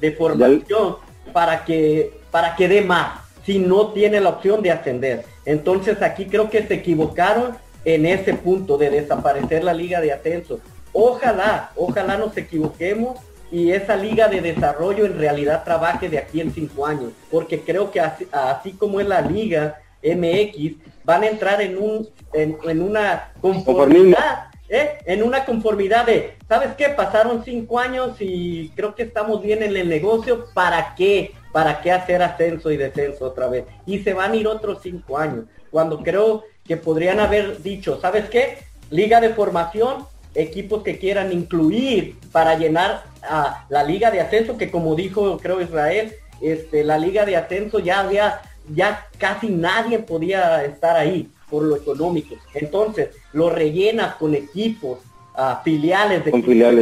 de formación para que, para que dé más si no tiene la opción de ascender? Entonces aquí creo que se equivocaron en ese punto de desaparecer la liga de ascenso. Ojalá, ojalá nos equivoquemos y esa liga de desarrollo en realidad trabaje de aquí en cinco años, porque creo que así, como es la liga MX, van a entrar en un en, una conformidad, ¿eh? en una conformidad de, ¿sabes qué? Pasaron cinco años y creo que estamos bien en el negocio, ¿para qué? ¿Para qué hacer ascenso y descenso otra vez? Y se van a ir otros cinco años, cuando creo que podrían haber dicho, ¿sabes qué? Liga de formación, equipos que quieran incluir para llenar a la liga de ascenso, que como dijo creo Israel, este, la liga de ascenso ya había, ya casi nadie podía estar ahí por lo económico. Entonces, lo rellenas con equipos uh, filiales de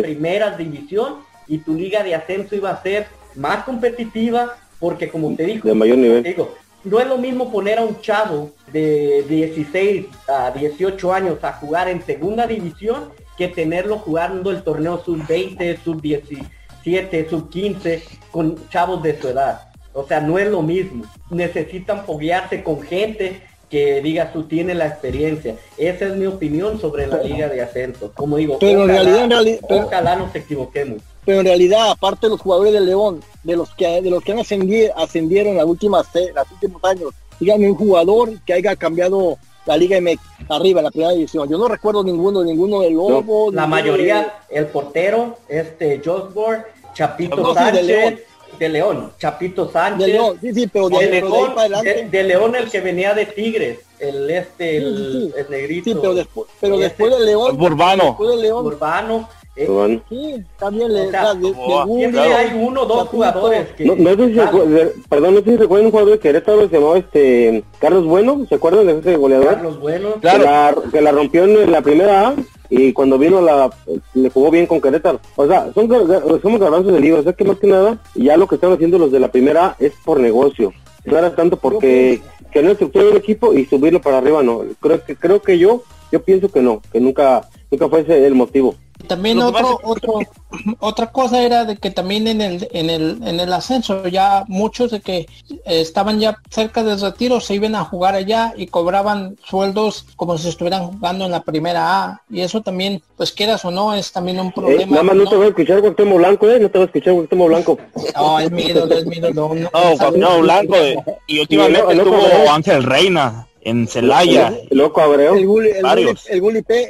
primera división y tu liga de ascenso iba a ser más competitiva porque como te dijo, de mayor nivel. Digo, no es lo mismo poner a un chavo de 16 a 18 años a jugar en segunda división que tenerlo jugando el torneo sub-20, sub-17, sub-15 con chavos de su edad. O sea, no es lo mismo. Necesitan foguearse con gente que diga tú tienes la experiencia. Esa es mi opinión sobre la liga de ascenso. Como digo, pero en realidad, ojalá nos equivoquemos. Pero en realidad, aparte de los jugadores de León, de los que de los que han ascendido, ascendieron las últimas los últimos años, díganme un jugador que haya cambiado la Liga MX arriba, la primera división. Yo no recuerdo ninguno, ninguno de Lobo. la mayoría, el portero, este Josborg, Chapito Sánchez. De León. Chapito Sánchez. De León, sí, sí, pero de, León, de, León el que venía de Tigres, el este, el, negrito. Sí, pero después, pero después de León. Burbano. Después de León. Burbano. Eh, sí, también le o de, hay uno o dos jugadores que... No, no sé si perdón, no sé si recuerdan un jugador de Querétaro que se llamaba este Carlos Bueno, ¿se acuerdan de ese goleador? Carlos Bueno, claro. que, la, que la rompió en la primera A y cuando vino la le jugó bien con Querétaro. O sea, son somos garbanzos de libro, o sea que más que nada ya lo que están haciendo los de la primera A es por negocio. No era tanto porque que no estructura el equipo y subirlo para arriba no. Creo que creo que yo yo pienso que no, que nunca nunca fue ese el motivo. También otro, otro, otra cosa era de que también en el, en el, en el ascenso ya muchos de que estaban ya cerca del retiro se iban a jugar allá y cobraban sueldos como si estuvieran jugando en la primera A. Y eso también, pues quieras o no, es también un problema. Eh, nada más no, te voy a escuchar Guactemo Blanco, eh, no te voy a escuchar Guactemo Blanco. No, es mío, es mío, no. No, Blanco, eh, y últimamente tuvo Ángel Reina en Celaya. Loco Abreu. El Gulli, el, el,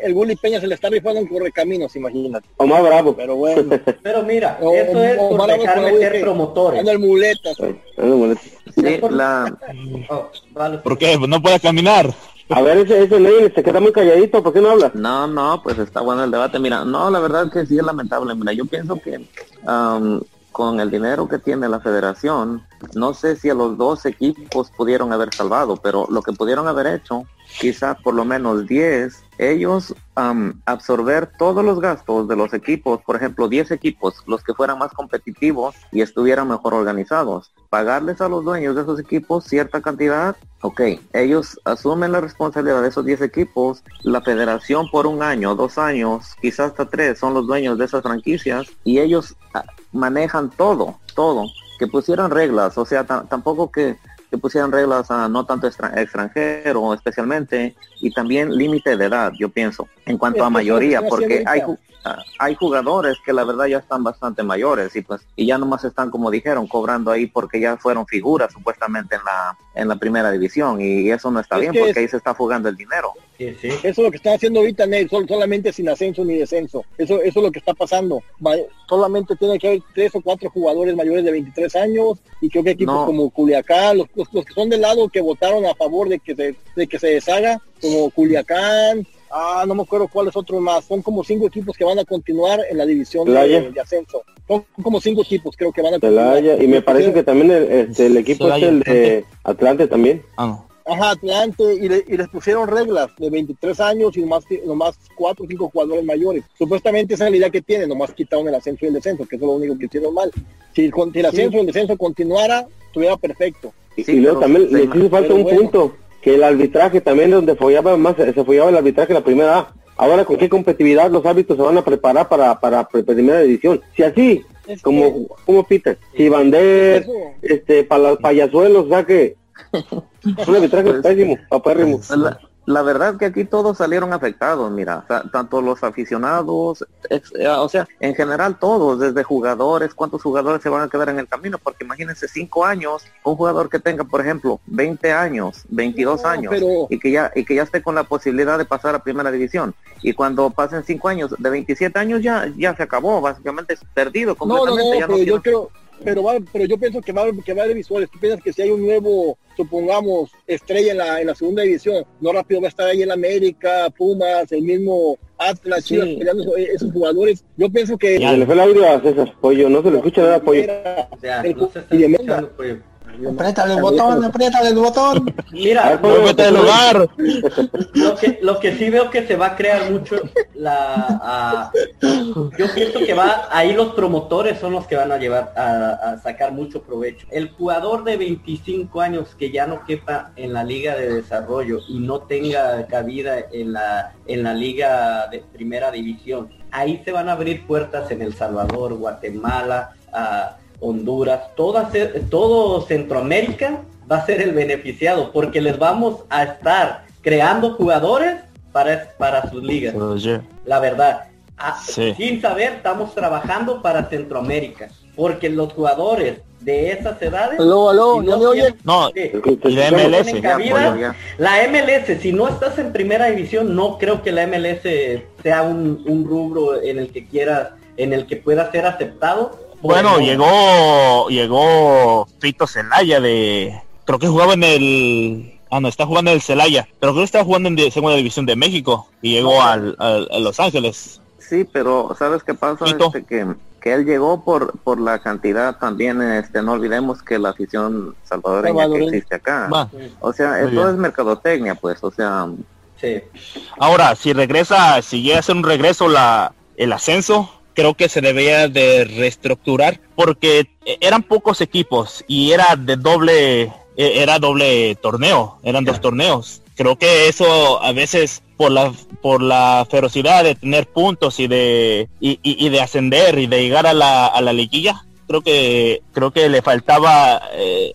el, Gulli Peña se le está rifando en correcaminos, imagínate. O más bravo. Pero bueno. Pero mira, eso es por dejar meter promotores. Anda el muletas. Sí, la... Oh, ¿Por qué? Pues no puede caminar. A ver, ese, ese ley se queda muy calladito, ¿por qué no habla? No, no, pues está bueno el debate. Mira, no, la verdad es que sí es lamentable. Mira, yo pienso que um, con el dinero que tiene la federación, no sé si a los dos equipos pudieron haber salvado, pero lo que pudieron haber hecho, quizás por lo menos 10, ellos absorber todos los gastos de los equipos, por ejemplo, 10 equipos, los que fueran más competitivos y estuvieran mejor organizados, pagarles a los dueños de esos equipos cierta cantidad, ok, ellos asumen la responsabilidad de esos 10 equipos, la federación por un año, dos años, quizás hasta tres, son los dueños de esas franquicias y ellos ah, manejan todo, todo que pusieran reglas, o sea, tampoco que, que, pusieran reglas a no tanto extranjero especialmente, y también límite de edad, yo pienso, en cuanto a mayoría, porque hay, Ah, hay jugadores que la verdad ya están bastante mayores y pues y ya nomás están como dijeron cobrando ahí porque ya fueron figuras supuestamente en la en la primera división y eso no está bien porque ahí se está jugando el dinero. Eso es lo que están haciendo ahorita Ney, solamente sin ascenso ni descenso. Eso eso es lo que está pasando. Solamente tiene que haber tres o cuatro jugadores mayores de 23 años y creo que equipos como Culiacán, los, los, que son del lado que votaron a favor de que se de que se deshaga, como Culiacán, Ah, no me acuerdo cuáles otros más. Son como cinco equipos que van a continuar en la división de, ascenso. Son como cinco equipos, creo que van a continuar. Y me parece que también el, este, el equipo es el de Atlante también. Ah, Ajá, Atlante, y, les pusieron reglas de 23 años y nomás, nomás 4 o 5 jugadores mayores. Supuestamente esa es la idea que tienen, nomás quitaron el ascenso y el descenso, que es lo único que hicieron mal. Si, el ascenso y el descenso continuara, estuviera perfecto. Y, luego también le hizo falta un punto que el arbitraje también donde follaba más, se follaba el arbitraje la primera Ahora con qué competitividad los árbitros se van a preparar para, para primera edición. Si así, como, como Peter, si Bander, este, para los payasuelos, o sea que un arbitraje pues, pésimo, papérrimo. La verdad que aquí todos salieron afectados, mira, tanto los aficionados, eh, o sea, en general todos, desde jugadores, cuántos jugadores se van a quedar en el camino, porque imagínense cinco años, un jugador que tenga, por ejemplo, 20 años, 22 años, y que ya y que ya esté con la posibilidad de pasar a primera división, y cuando pasen cinco años, de 27 años ya ya se acabó, básicamente es perdido completamente. No, no, yo creo pero va, pero yo pienso que va, que va de visuales. Tú piensas que si hay un nuevo, supongamos, estrella en la, en la segunda división, no rápido va a estar ahí en América, Pumas, el mismo Atlas, Chivas, peleando esos, jugadores. Yo pienso que... Ya, le fue el audio a César Pollo, no se le escucha nada, Pollo. Apriétale el botón, apriétale el botón. Mira, lugar. Lo que, lo que sí veo que se va a crear mucho la yo pienso que va ahí los promotores son los que van a llevar a, sacar mucho provecho. El jugador de 25 años que ya no quepa en la liga de desarrollo y no tenga cabida en la en la liga de primera división, ahí se van a abrir puertas en El Salvador, Guatemala, a Honduras, toda, todo Centroamérica va a ser el beneficiado porque les vamos a estar creando jugadores para, para sus ligas. La verdad, sin saber, estamos trabajando para Centroamérica porque los jugadores de esas edades no, no, la MLS la MLS si no estás en primera división no creo que la MLS sea un, un rubro en el que quieras en el que pueda ser aceptado bueno, llegó llegó Fito Celaya de creo que jugaba en el ah no está jugando en el Celaya, pero creo que estaba jugando en segunda división de México y llegó al, a Los Ángeles. Sí, pero sabes qué pasa este, que que él llegó por por la cantidad también este no olvidemos que la afición salvadoreña que existe acá. O sea, esto es mercadotecnia, pues, o sea, sí. Ahora, si regresa, si llega a hacer un regreso la el ascenso, creo que se debía de reestructurar porque eran pocos equipos y era de doble e, era doble torneo, eran dos torneos. Creo que eso a veces por la por la ferocidad de tener puntos y de y, de ascender y de llegar a la, a la liguilla, creo que creo que le faltaba eh,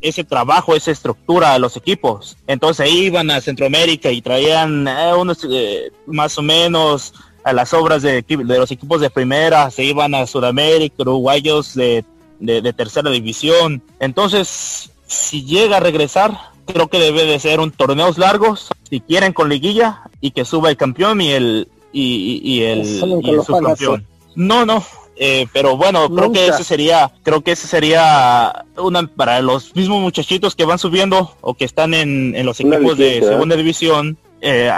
ese trabajo, esa estructura a los equipos. Entonces iban a Centroamérica y traían eh, unos eh, más o menos a las obras de, de, los equipos de primera, se iban a Sudamérica, uruguayos de, de, tercera división. Entonces, si llega a regresar, creo que debe de ser un torneos largos, si quieren con liguilla, y que suba el campeón y el y, y, el, y el subcampeón. No, no, eh, pero bueno, creo que ese sería, creo que ese sería una para los mismos muchachitos que van subiendo o que están en, en los equipos de segunda división, eh,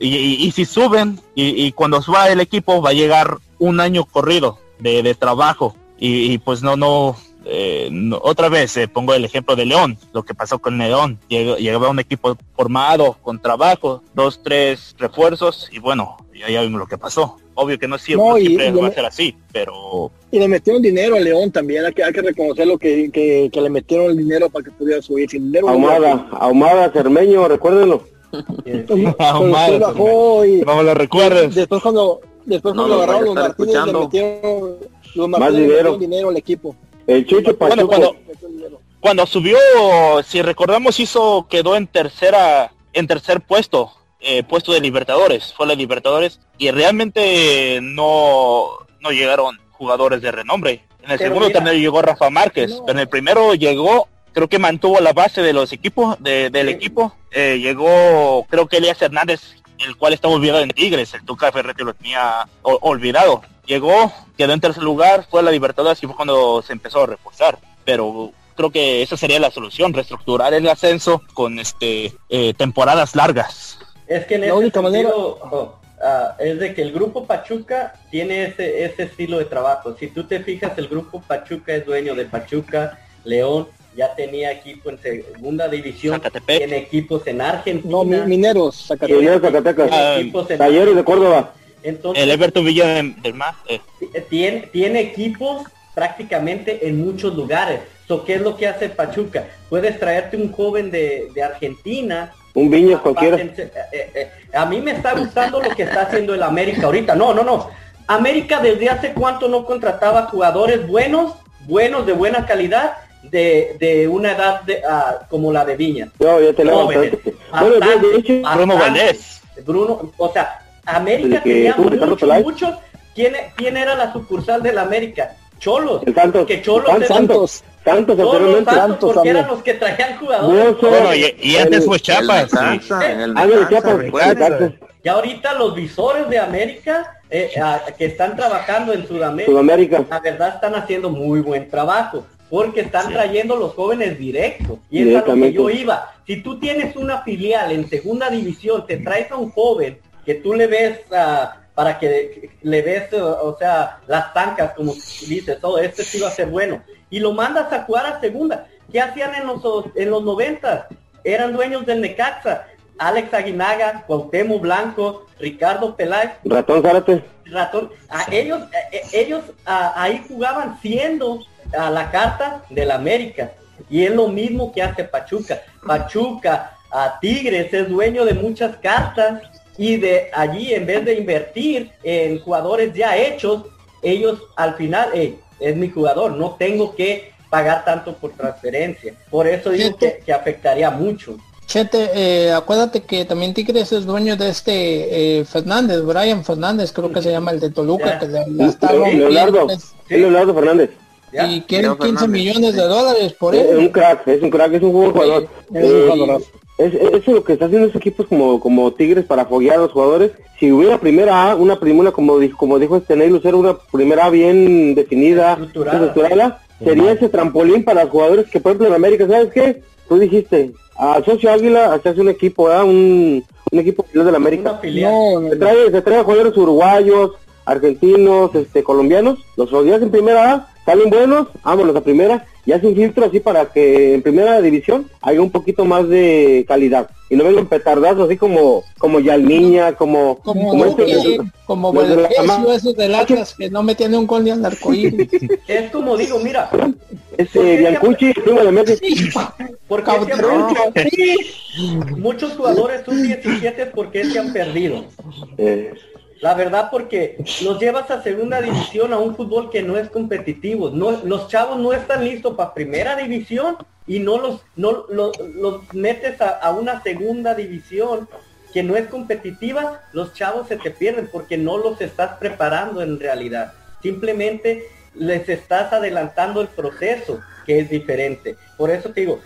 y, si suben y, cuando suba el equipo va a llegar un año corrido de, trabajo y, pues no no eh, otra vez eh, pongo el ejemplo de León, lo que pasó con León, llegaba un equipo formado, con trabajo, dos, tres refuerzos y bueno, ya, ya vimos lo que pasó. Obvio que no, siempre, va a ser así, pero... Y le metieron dinero a León también, hay que, hay que reconocerlo que, que, le metieron el dinero para que pudiera subir. Sin dinero Ahumada, Ahumada, Cermeño, recuérdenlo. Ahumada, Vamos, lo recuerdes. Después cuando, después cuando agarraron los Martínez le metieron los Más dinero. dinero al equipo. El Chucho bueno, cuando, cuando subió, si recordamos, hizo, quedó en tercera, en tercer puesto eh, puesto de Libertadores, fue la Libertadores, y realmente no, no llegaron jugadores de renombre. En el segundo también llegó Rafa Márquez, pero en el primero llegó, creo que mantuvo la base de los equipos, del equipo. Eh, llegó, creo que Elías Hernández, el cual estaba olvidado en Tigres, el Tuca Ferretti lo tenía olvidado. Llegó, quedó en tercer lugar, fue a la Libertadores y fue cuando se empezó a reforzar. Pero creo que esa sería la solución, reestructurar el ascenso con este eh, temporadas largas. Es que en la única manera ah, es de que el grupo Pachuca tiene ese, ese estilo de trabajo. Si tú te fijas, el grupo Pachuca es dueño de Pachuca, León, ya tenía equipo en segunda división, tiene equipos en Argentina. No, Mineros, Zacatepec. Talleres de Córdoba. Entonces, el Everton Villa del Mar. Eh. Tiene, tiene equipos prácticamente en muchos lugares. So, ¿Qué es lo que hace Pachuca? Puedes traerte un joven de, de Argentina un Viñas cualquiera. Eh, eh, eh, a mí me está gustando lo que está haciendo el América ahorita. No, no, no. América desde hace cuánto no contrataba jugadores buenos, buenos de buena calidad, de, de una edad de, uh, como la de Viña. No, ya te lo Bruno Valdés. Bruno, o sea, América tenía muchos, muchos. ¿Quién, ¿Quién era la sucursal del América? Cholos. El Santos. Que Cholos Santos. Santos anteriormente. Santos, porque eran los que traían jugadores. bueno, y, y, antes fue Chiapas. Y ahorita los visores de América eh, que están trabajando en Sudamérica, Sudamérica, la verdad están haciendo muy buen trabajo. Porque están trayendo los jóvenes directos. Y es a lo que yo iba. Si tú tienes una filial en segunda división, te traes a un joven que tú le ves a para que le ves, o sea, las tancas, como dices, todo, oh, este sí va a ser bueno. Y lo mandas a jugar a segunda. ¿Qué hacían en los, en los 90? Eran dueños del Necaxa. Alex Aguinaga, Cuauhtémoc Blanco, Ricardo Peláez. Ratón Zárate. Ratón. A ellos, eh, eh, ellos ahí jugaban siendo a la carta del América. Y es lo mismo que hace Pachuca. Pachuca, a Tigres, es dueño de muchas cartas y de allí en vez de invertir en jugadores ya hechos, ellos al final, es mi jugador, no tengo que pagar tanto por transferencia. Por eso digo que, afectaría mucho. Chete, eh, acuérdate que también Tigres es dueño de este eh, Fernández, Brian Fernández, creo que se llama el de Toluca, que le, está Leonardo, Leonardo Fernández. Y quieren 15 millones de dólares por él. Es un crack, es un crack, es un jugador. Es un jugador. Es, eso es lo que está haciendo esos equipos como, como Tigres para foguear a los jugadores. Si hubiera primera A, una primera, como, dijo, como dijo este Ney Lucero, una primera A bien definida, estructurada, sería ese trampolín para los jugadores que, por ejemplo, en América, ¿sabes qué? Tú dijiste, a Socio Águila hace un equipo, un, un equipo de la América. se, trae, se trae jugadores uruguayos, argentinos, este, colombianos, los fogueas en primera A, salen buenos, vámonos a primera, y hace un filtro así para que en primera división haya un poquito más de calidad y no vengan petardazos así como como Yalmiña, como como como, este, como bueno, esos del Atlas que no me tiene un gol ni al arcoíris. es como digo, mira, ese Biancucci, primo de Messi. porque muchos jugadores son 17 porque se han perdido. Eh. La verdad porque los llevas a segunda división a un fútbol que no es competitivo. No, los chavos no están listos para primera división y no los, no, los, metes a, una segunda división que no es competitiva, los chavos se te pierden porque no los estás preparando en realidad. Simplemente les estás adelantando el proceso, que es diferente. Por eso te digo,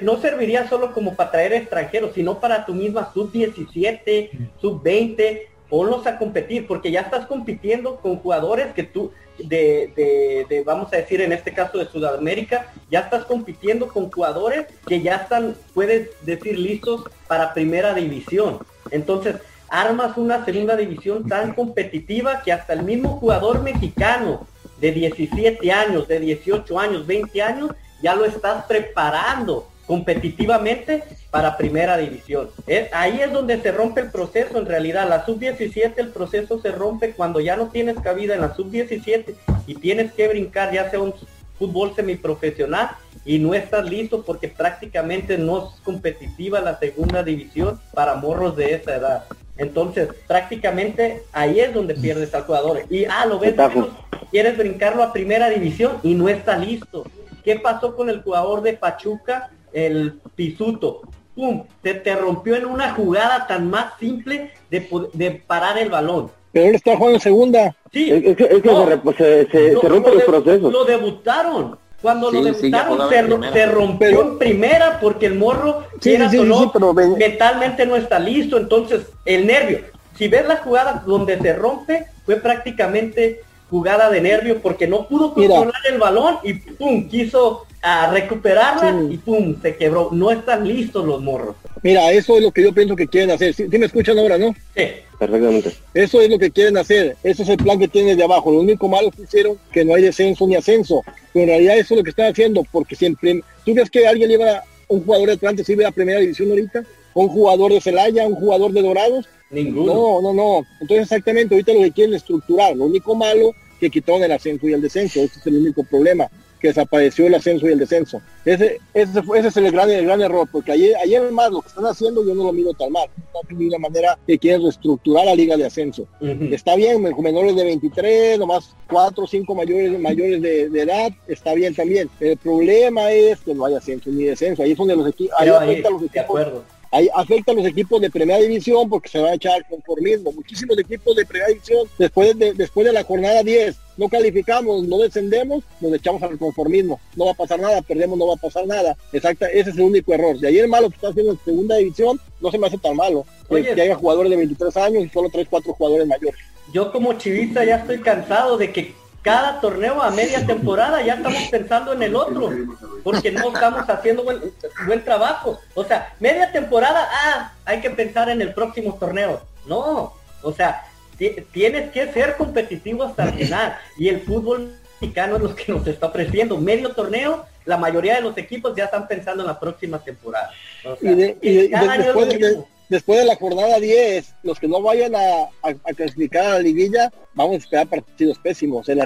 no serviría solo como para traer extranjeros, sino para tu misma sub-17, sub-20, ponlos a competir, porque ya estás compitiendo con jugadores que tú, de, de, vamos a decir en este caso de Sudamérica, ya estás compitiendo con jugadores que ya están, puedes decir, listos para primera división. Entonces, armas una segunda división tan competitiva que hasta el mismo jugador mexicano de 17 años, de 18 años, 20 años, ya lo estás preparando competitivamente para primera división. ahí es donde se rompe el proceso en realidad. La sub-17 el proceso se rompe cuando ya no tienes cabida en la sub-17 y tienes que brincar ya sea un fútbol semiprofesional y no estás listo porque prácticamente no es competitiva la segunda división para morros de esa edad. Entonces, prácticamente ahí es donde pierdes al jugador. Y, ah, lo ves, quieres brincarlo a primera división y no está listo. ¿Qué pasó con el jugador de Pachuca, el Pisuto? ¡Pum! Se te rompió en una jugada tan más simple de, de parar el balón. Pero él está jugando en segunda. Sí. Es que, se, se, se, rompen los procesos. Lo debutaron. Cuando lo debutaron se, rompió en primera porque el morro sí, mentalmente no está listo. Entonces, el nervio. Si ves la jugada donde se rompe, fue prácticamente jugada de nervio porque no pudo controlar el balón y pum, quiso a recuperarla y pum, se quebró. No están listos los morros. Mira, eso es lo que yo pienso que quieren hacer. ¿Sí, me escuchan ahora, no? Sí. Perfectamente. Eso es lo que quieren hacer. Ese es el plan que tienen de abajo. Lo único malo que hicieron que no hay descenso ni ascenso. Pero en realidad eso es lo que están haciendo porque siempre... ¿Tú crees que alguien lleva un jugador de Atlante sirve a primera división ahorita? ¿Un jugador de Celaya? ¿Un jugador de Dorados? Ninguno. No, no, no. Entonces exactamente ahorita lo que quieren es estructurar. Lo único malo que quitaron el ascenso y el descenso. Ese es el único problema que desapareció el ascenso y el descenso. Ese, ese, ese es el gran, el gran error, porque ayer, ayer más lo que están haciendo yo no lo miro tan mal. Están de una manera que quieren reestructurar la liga de ascenso. Está bien, menores de 23, nomás 4 o 5 mayores, mayores de, edad, está bien también. El problema es que no hay ascenso ni descenso. Ahí es donde los, equipos ahí afecta los equipos. Ahí afecta a los equipos de primera división porque se va a echar conformismo. Muchísimos equipos de primera división, después de, después de la jornada 10, no calificamos, no descendemos, nos echamos al conformismo. No va a pasar nada, perdemos, no va a pasar nada. Exacta, ese es el único error. De ayer malo que está haciendo en segunda división, no se me hace tan malo. que, haya jugadores de 23 años y solo 3, 4 jugadores mayores. Yo como chivista ya estoy cansado de que cada torneo a media temporada ya estamos pensando en el otro, porque no estamos haciendo buen, buen trabajo. O sea, media temporada, ah, hay que pensar en el próximo torneo. No, o sea, tienes que ser competitivo hasta el final. Y el fútbol mexicano es lo que nos está ofreciendo. Medio torneo, la mayoría de los equipos ya están pensando en la próxima temporada. después, de, la jornada 10, los que no vayan a, clasificar a la liguilla, vamos a esperar partidos pésimos en la,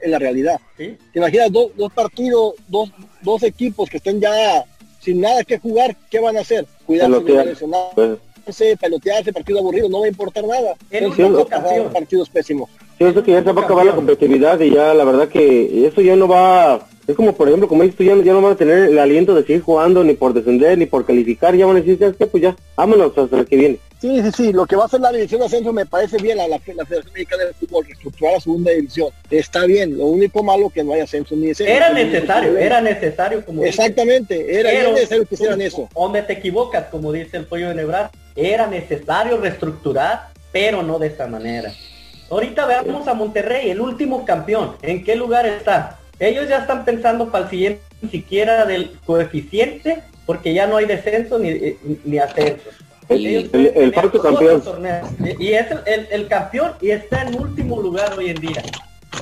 en la realidad. ¿Te imaginas dos, partidos, dos, dos equipos que estén ya sin nada que jugar, ¿qué van a hacer? Cuidado pelotearse, partido aburrido, no va a importar nada. partidos pésimos. Sí, eso que ya se va a acabar la competitividad y ya la verdad que eso ya no va, es como por ejemplo, como dices tú, ya, ya no van a tener el aliento de seguir jugando ni por descender ni por calificar, ya van a decir, que pues ya, vámonos hasta el que viene. Sí, sí, sí, lo que va a hacer la división de ascenso me parece bien a la, Federación Mexicana de Fútbol, reestructurar la segunda división. Está bien, lo único malo que no haya ascenso ni descenso. Era necesario, era necesario como Exactamente, era necesario que hicieran eso. Donde te equivocas, como dice el pollo de Nebrar, era necesario reestructurar, pero no de esta manera. Ahorita veamos a Monterrey, el último campeón. ¿En qué lugar está? Ellos ya están pensando para el siguiente, ni siquiera del coeficiente, porque ya no hay descenso ni, ni ascenso. El, el, campeón. Y es el, campeón y está en último lugar hoy en día.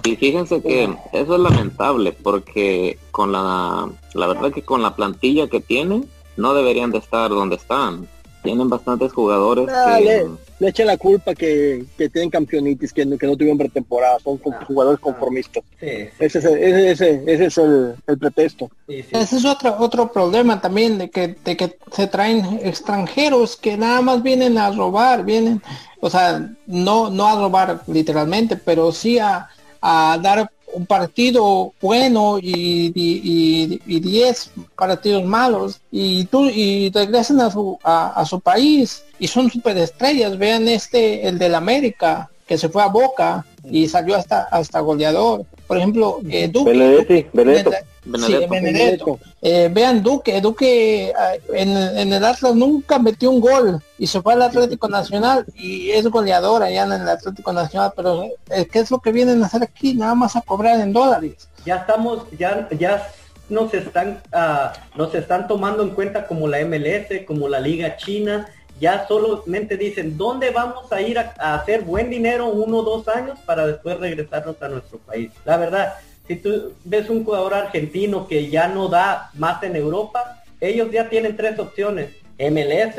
Y fíjense que eso es lamentable porque con la, la verdad que con la plantilla que tienen no deberían de estar donde están tienen bastantes jugadores ah, le, echen la culpa que, que tienen campeonitis, que, que no tuvieron pretemporada, son ah, jugadores conformistas. ese, es, ese, ese, es el, el pretexto. Ese es otro, otro problema también, de que, de que se traen extranjeros que nada más vienen a robar, vienen, o sea, no, no a robar literalmente, pero sí a, a dar un partido bueno y, y, diez partidos malos y tú y regresan a su a, su país y son superestrellas. Vean este el del América que se fue a Boca y salió hasta hasta goleador por ejemplo eh, Duque, Benedetto. Eh, vean Duque, Duque ah, en, en, el Atlas nunca metió un gol y se fue al Atlético Nacional y es goleador allá en el Atlético Nacional, pero eh, ¿qué es lo que vienen a hacer aquí? Nada más a cobrar en dólares. Ya estamos, ya, ya nos están, uh, nos están tomando en cuenta como la MLS, como la Liga China, ya solamente dicen dónde vamos a ir a, hacer buen dinero uno o dos años para después regresarnos a nuestro país. La verdad, si tú ves un jugador argentino que ya no da más en Europa, ellos ya tienen tres opciones, MLS,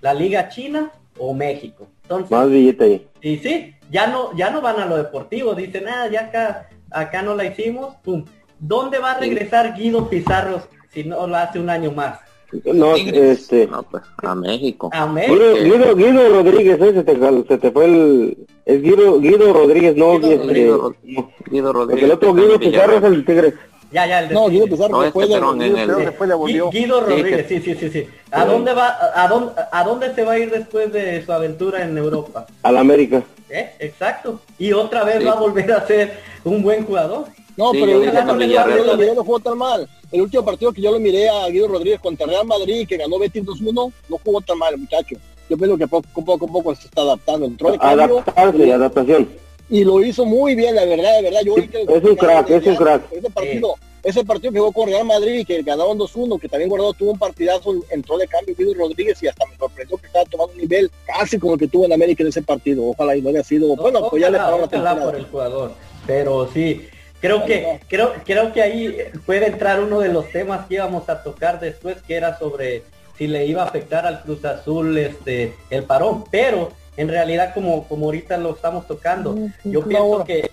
la Liga China o México. Entonces, Más billete ahí. y sí, ya no, ya no van a lo deportivo, dicen, ah, ya acá, acá no la hicimos, pum. ¿Dónde va a regresar Guido Pizarro si no lo hace un año más? No, este... No, pues a México. A México. Guido, Guido, Guido Rodríguez, ¿eh? se, te, se te fue el... Es Guido, Guido Rodríguez, no, Guido este, Guido, Rod- no. Guido Porque Rodríguez. el otro Guido Pizarro es el Tigre. Ya, ya, el de No, Guido. Pizarro No, después este, de pero en Guido el- después le Gui- volvió. Guido Rodríguez, sí, sí, sí, sí. ¿A dónde va, a dónde, a dónde se va a ir después de su aventura en Europa? Al América. ¿Eh? Exacto. Y otra vez Sí. va a volver a ser un buen jugador. No, Sí, pero yo yo lo miré no jugó tan mal. El último partido que yo lo miré a Guido Rodríguez contra Real Madrid, que ganó Betis 2-1, no jugó tan mal muchacho. Yo pienso que poco, a poco se está adaptando. Entró de cambio Adaptarse, adaptación. y lo hizo muy bien, la verdad, de verdad. Yo vi que- Es un crack, es un crack. Ese partido, ese partido que jugó con Real Madrid, que ganaron 2-1, que también Guardado tuvo un partidazo, entró de cambio Guido Rodríguez y hasta me sorprendió que estaba tomando un nivel casi como el que tuvo en América en ese partido. Ojalá y no haya sido. Bueno, pues ya le pagaron la temporada. por el jugador. Pero sí, creo que, creo, creo que ahí puede entrar uno de los temas que íbamos a tocar después, que era sobre si le iba a afectar al Cruz Azul este el parón. Pero en realidad como, como ahorita lo estamos tocando, yo una pienso que,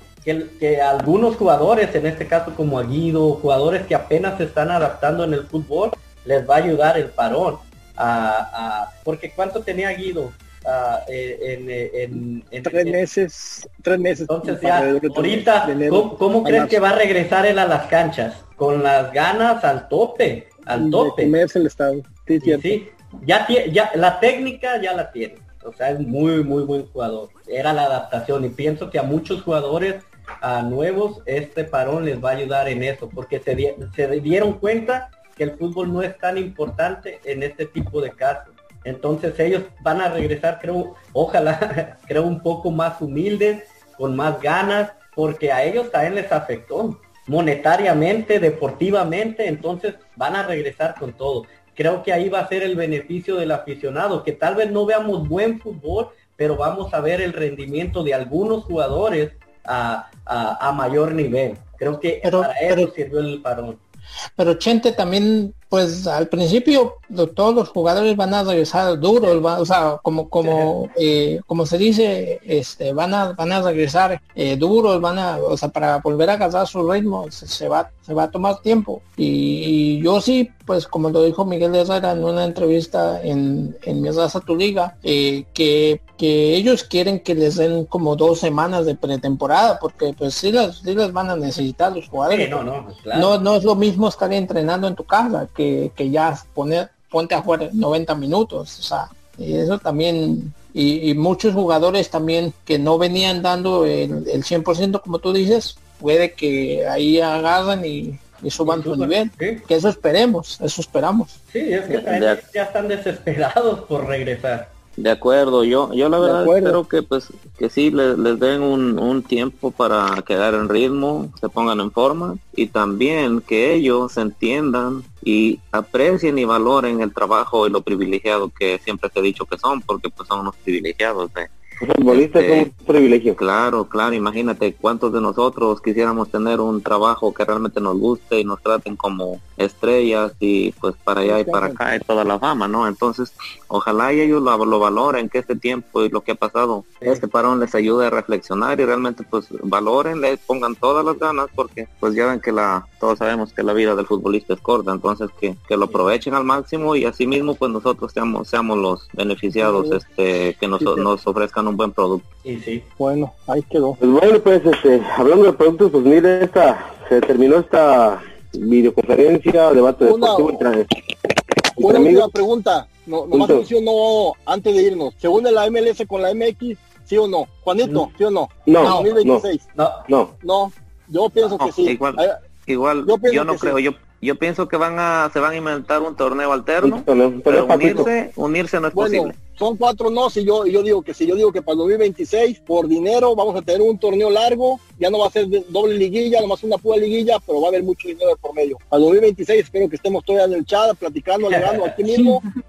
que algunos jugadores, en este caso como Aguido, jugadores que apenas se están adaptando en el fútbol, les va a ayudar el parón. A, a- porque cuánto tenía Guido Ah, eh, en, en, en- Tres meses, tres meses. entonces ya, ahorita, enero ¿cómo, crees marzo. que va a regresar él a las canchas? Con las ganas al tope, al tope. el estado. Sí, cierto. sí, ya, ya la técnica ya la tiene. O sea, es muy, muy buen jugador. Era la adaptación y pienso que a muchos jugadores a nuevos este parón les va a ayudar en eso, porque se, di- se dieron cuenta que el fútbol no es tan importante en este tipo de casos. Entonces ellos van a regresar, creo, ojalá, creo un poco más humildes, con más ganas, porque a ellos también les afectó monetariamente, deportivamente, entonces van a regresar con todo. Creo que ahí va a ser el beneficio del aficionado, que tal vez no veamos buen fútbol, pero vamos a ver el rendimiento de algunos jugadores a, a- a mayor nivel. Creo que Pero- para eso pero- sirvió el parón. Pero Chente también, pues al principio todos los jugadores van a regresar duros, o sea, como como eh, como se dice, este, van a van a regresar eh, duros, van a, o sea, para volver a agarrar su ritmo se, se va se va a tomar tiempo. Y, y yo sí, pues como lo dijo Miguel Herrera en una entrevista en en mi raza tu liga, eh, que que ellos quieren que les den como dos semanas de pretemporada, porque pues sí las, sí las van a necesitar los jugadores. Sí, no, no, claro. No, no es lo mismo estar entrenando en tu casa que, que ya poner, ponte a jugar 90 minutos. O sea, y eso también, y, y muchos jugadores también que no venían dando el, el 100% como tú dices, puede que ahí agarran y, y suban su nivel. sí. Que eso esperemos, eso esperamos. Sí, es que de- ya están desesperados por regresar. De acuerdo, yo yo la verdad espero que pues que sí les, les den un, un tiempo para quedar en ritmo, se pongan en forma y también que ellos entiendan y aprecien y valoren el trabajo y lo privilegiado que siempre se ha dicho que son, porque pues son unos privilegiados de, Este- son un privilegio. Claro, claro, imagínate cuántos de nosotros quisiéramos tener un trabajo que realmente nos guste y nos traten como estrellas y pues para allá y para acá y toda la fama, ¿no? Entonces, ojalá y ellos lo, lo valoren, que este tiempo y lo que ha pasado, este parón les ayude a reflexionar y realmente pues valoren, les pongan todas las ganas porque pues ya ven que la, todos sabemos que la vida del futbolista es corta, entonces que, que lo aprovechen al máximo y así mismo pues nosotros seamos, seamos los beneficiados, este, que nos, nos ofrezcan un buen producto. Y sí. Bueno, ahí quedó. Pues bueno, pues este, hablando de productos, pues mire, esta, se terminó esta videoconferencia, debate Una- deportivo entre, entre Una última pregunta. No, nomás sí o no antes de irnos. ¿Se une la MLS con la MX? ¿Sí o no? Juanito, ¿sí o no? No, no, 2026. No, no. No, yo pienso que sí. igual. Igual, Yo no creo, sí. yo yo pienso que van a se van a inventar un torneo alterno, Un torneo- un pero torneo unirse, unirse no es Bueno, posible. son cuatro no, si yo, yo digo que si yo digo que para el 2026, por dinero, vamos a tener un torneo largo, ya no va a ser doble liguilla, nomás una pura liguilla, pero va a haber mucho dinero por medio. Para el 2026 espero que estemos todavía en el chat, platicando, alegando aquí mismo,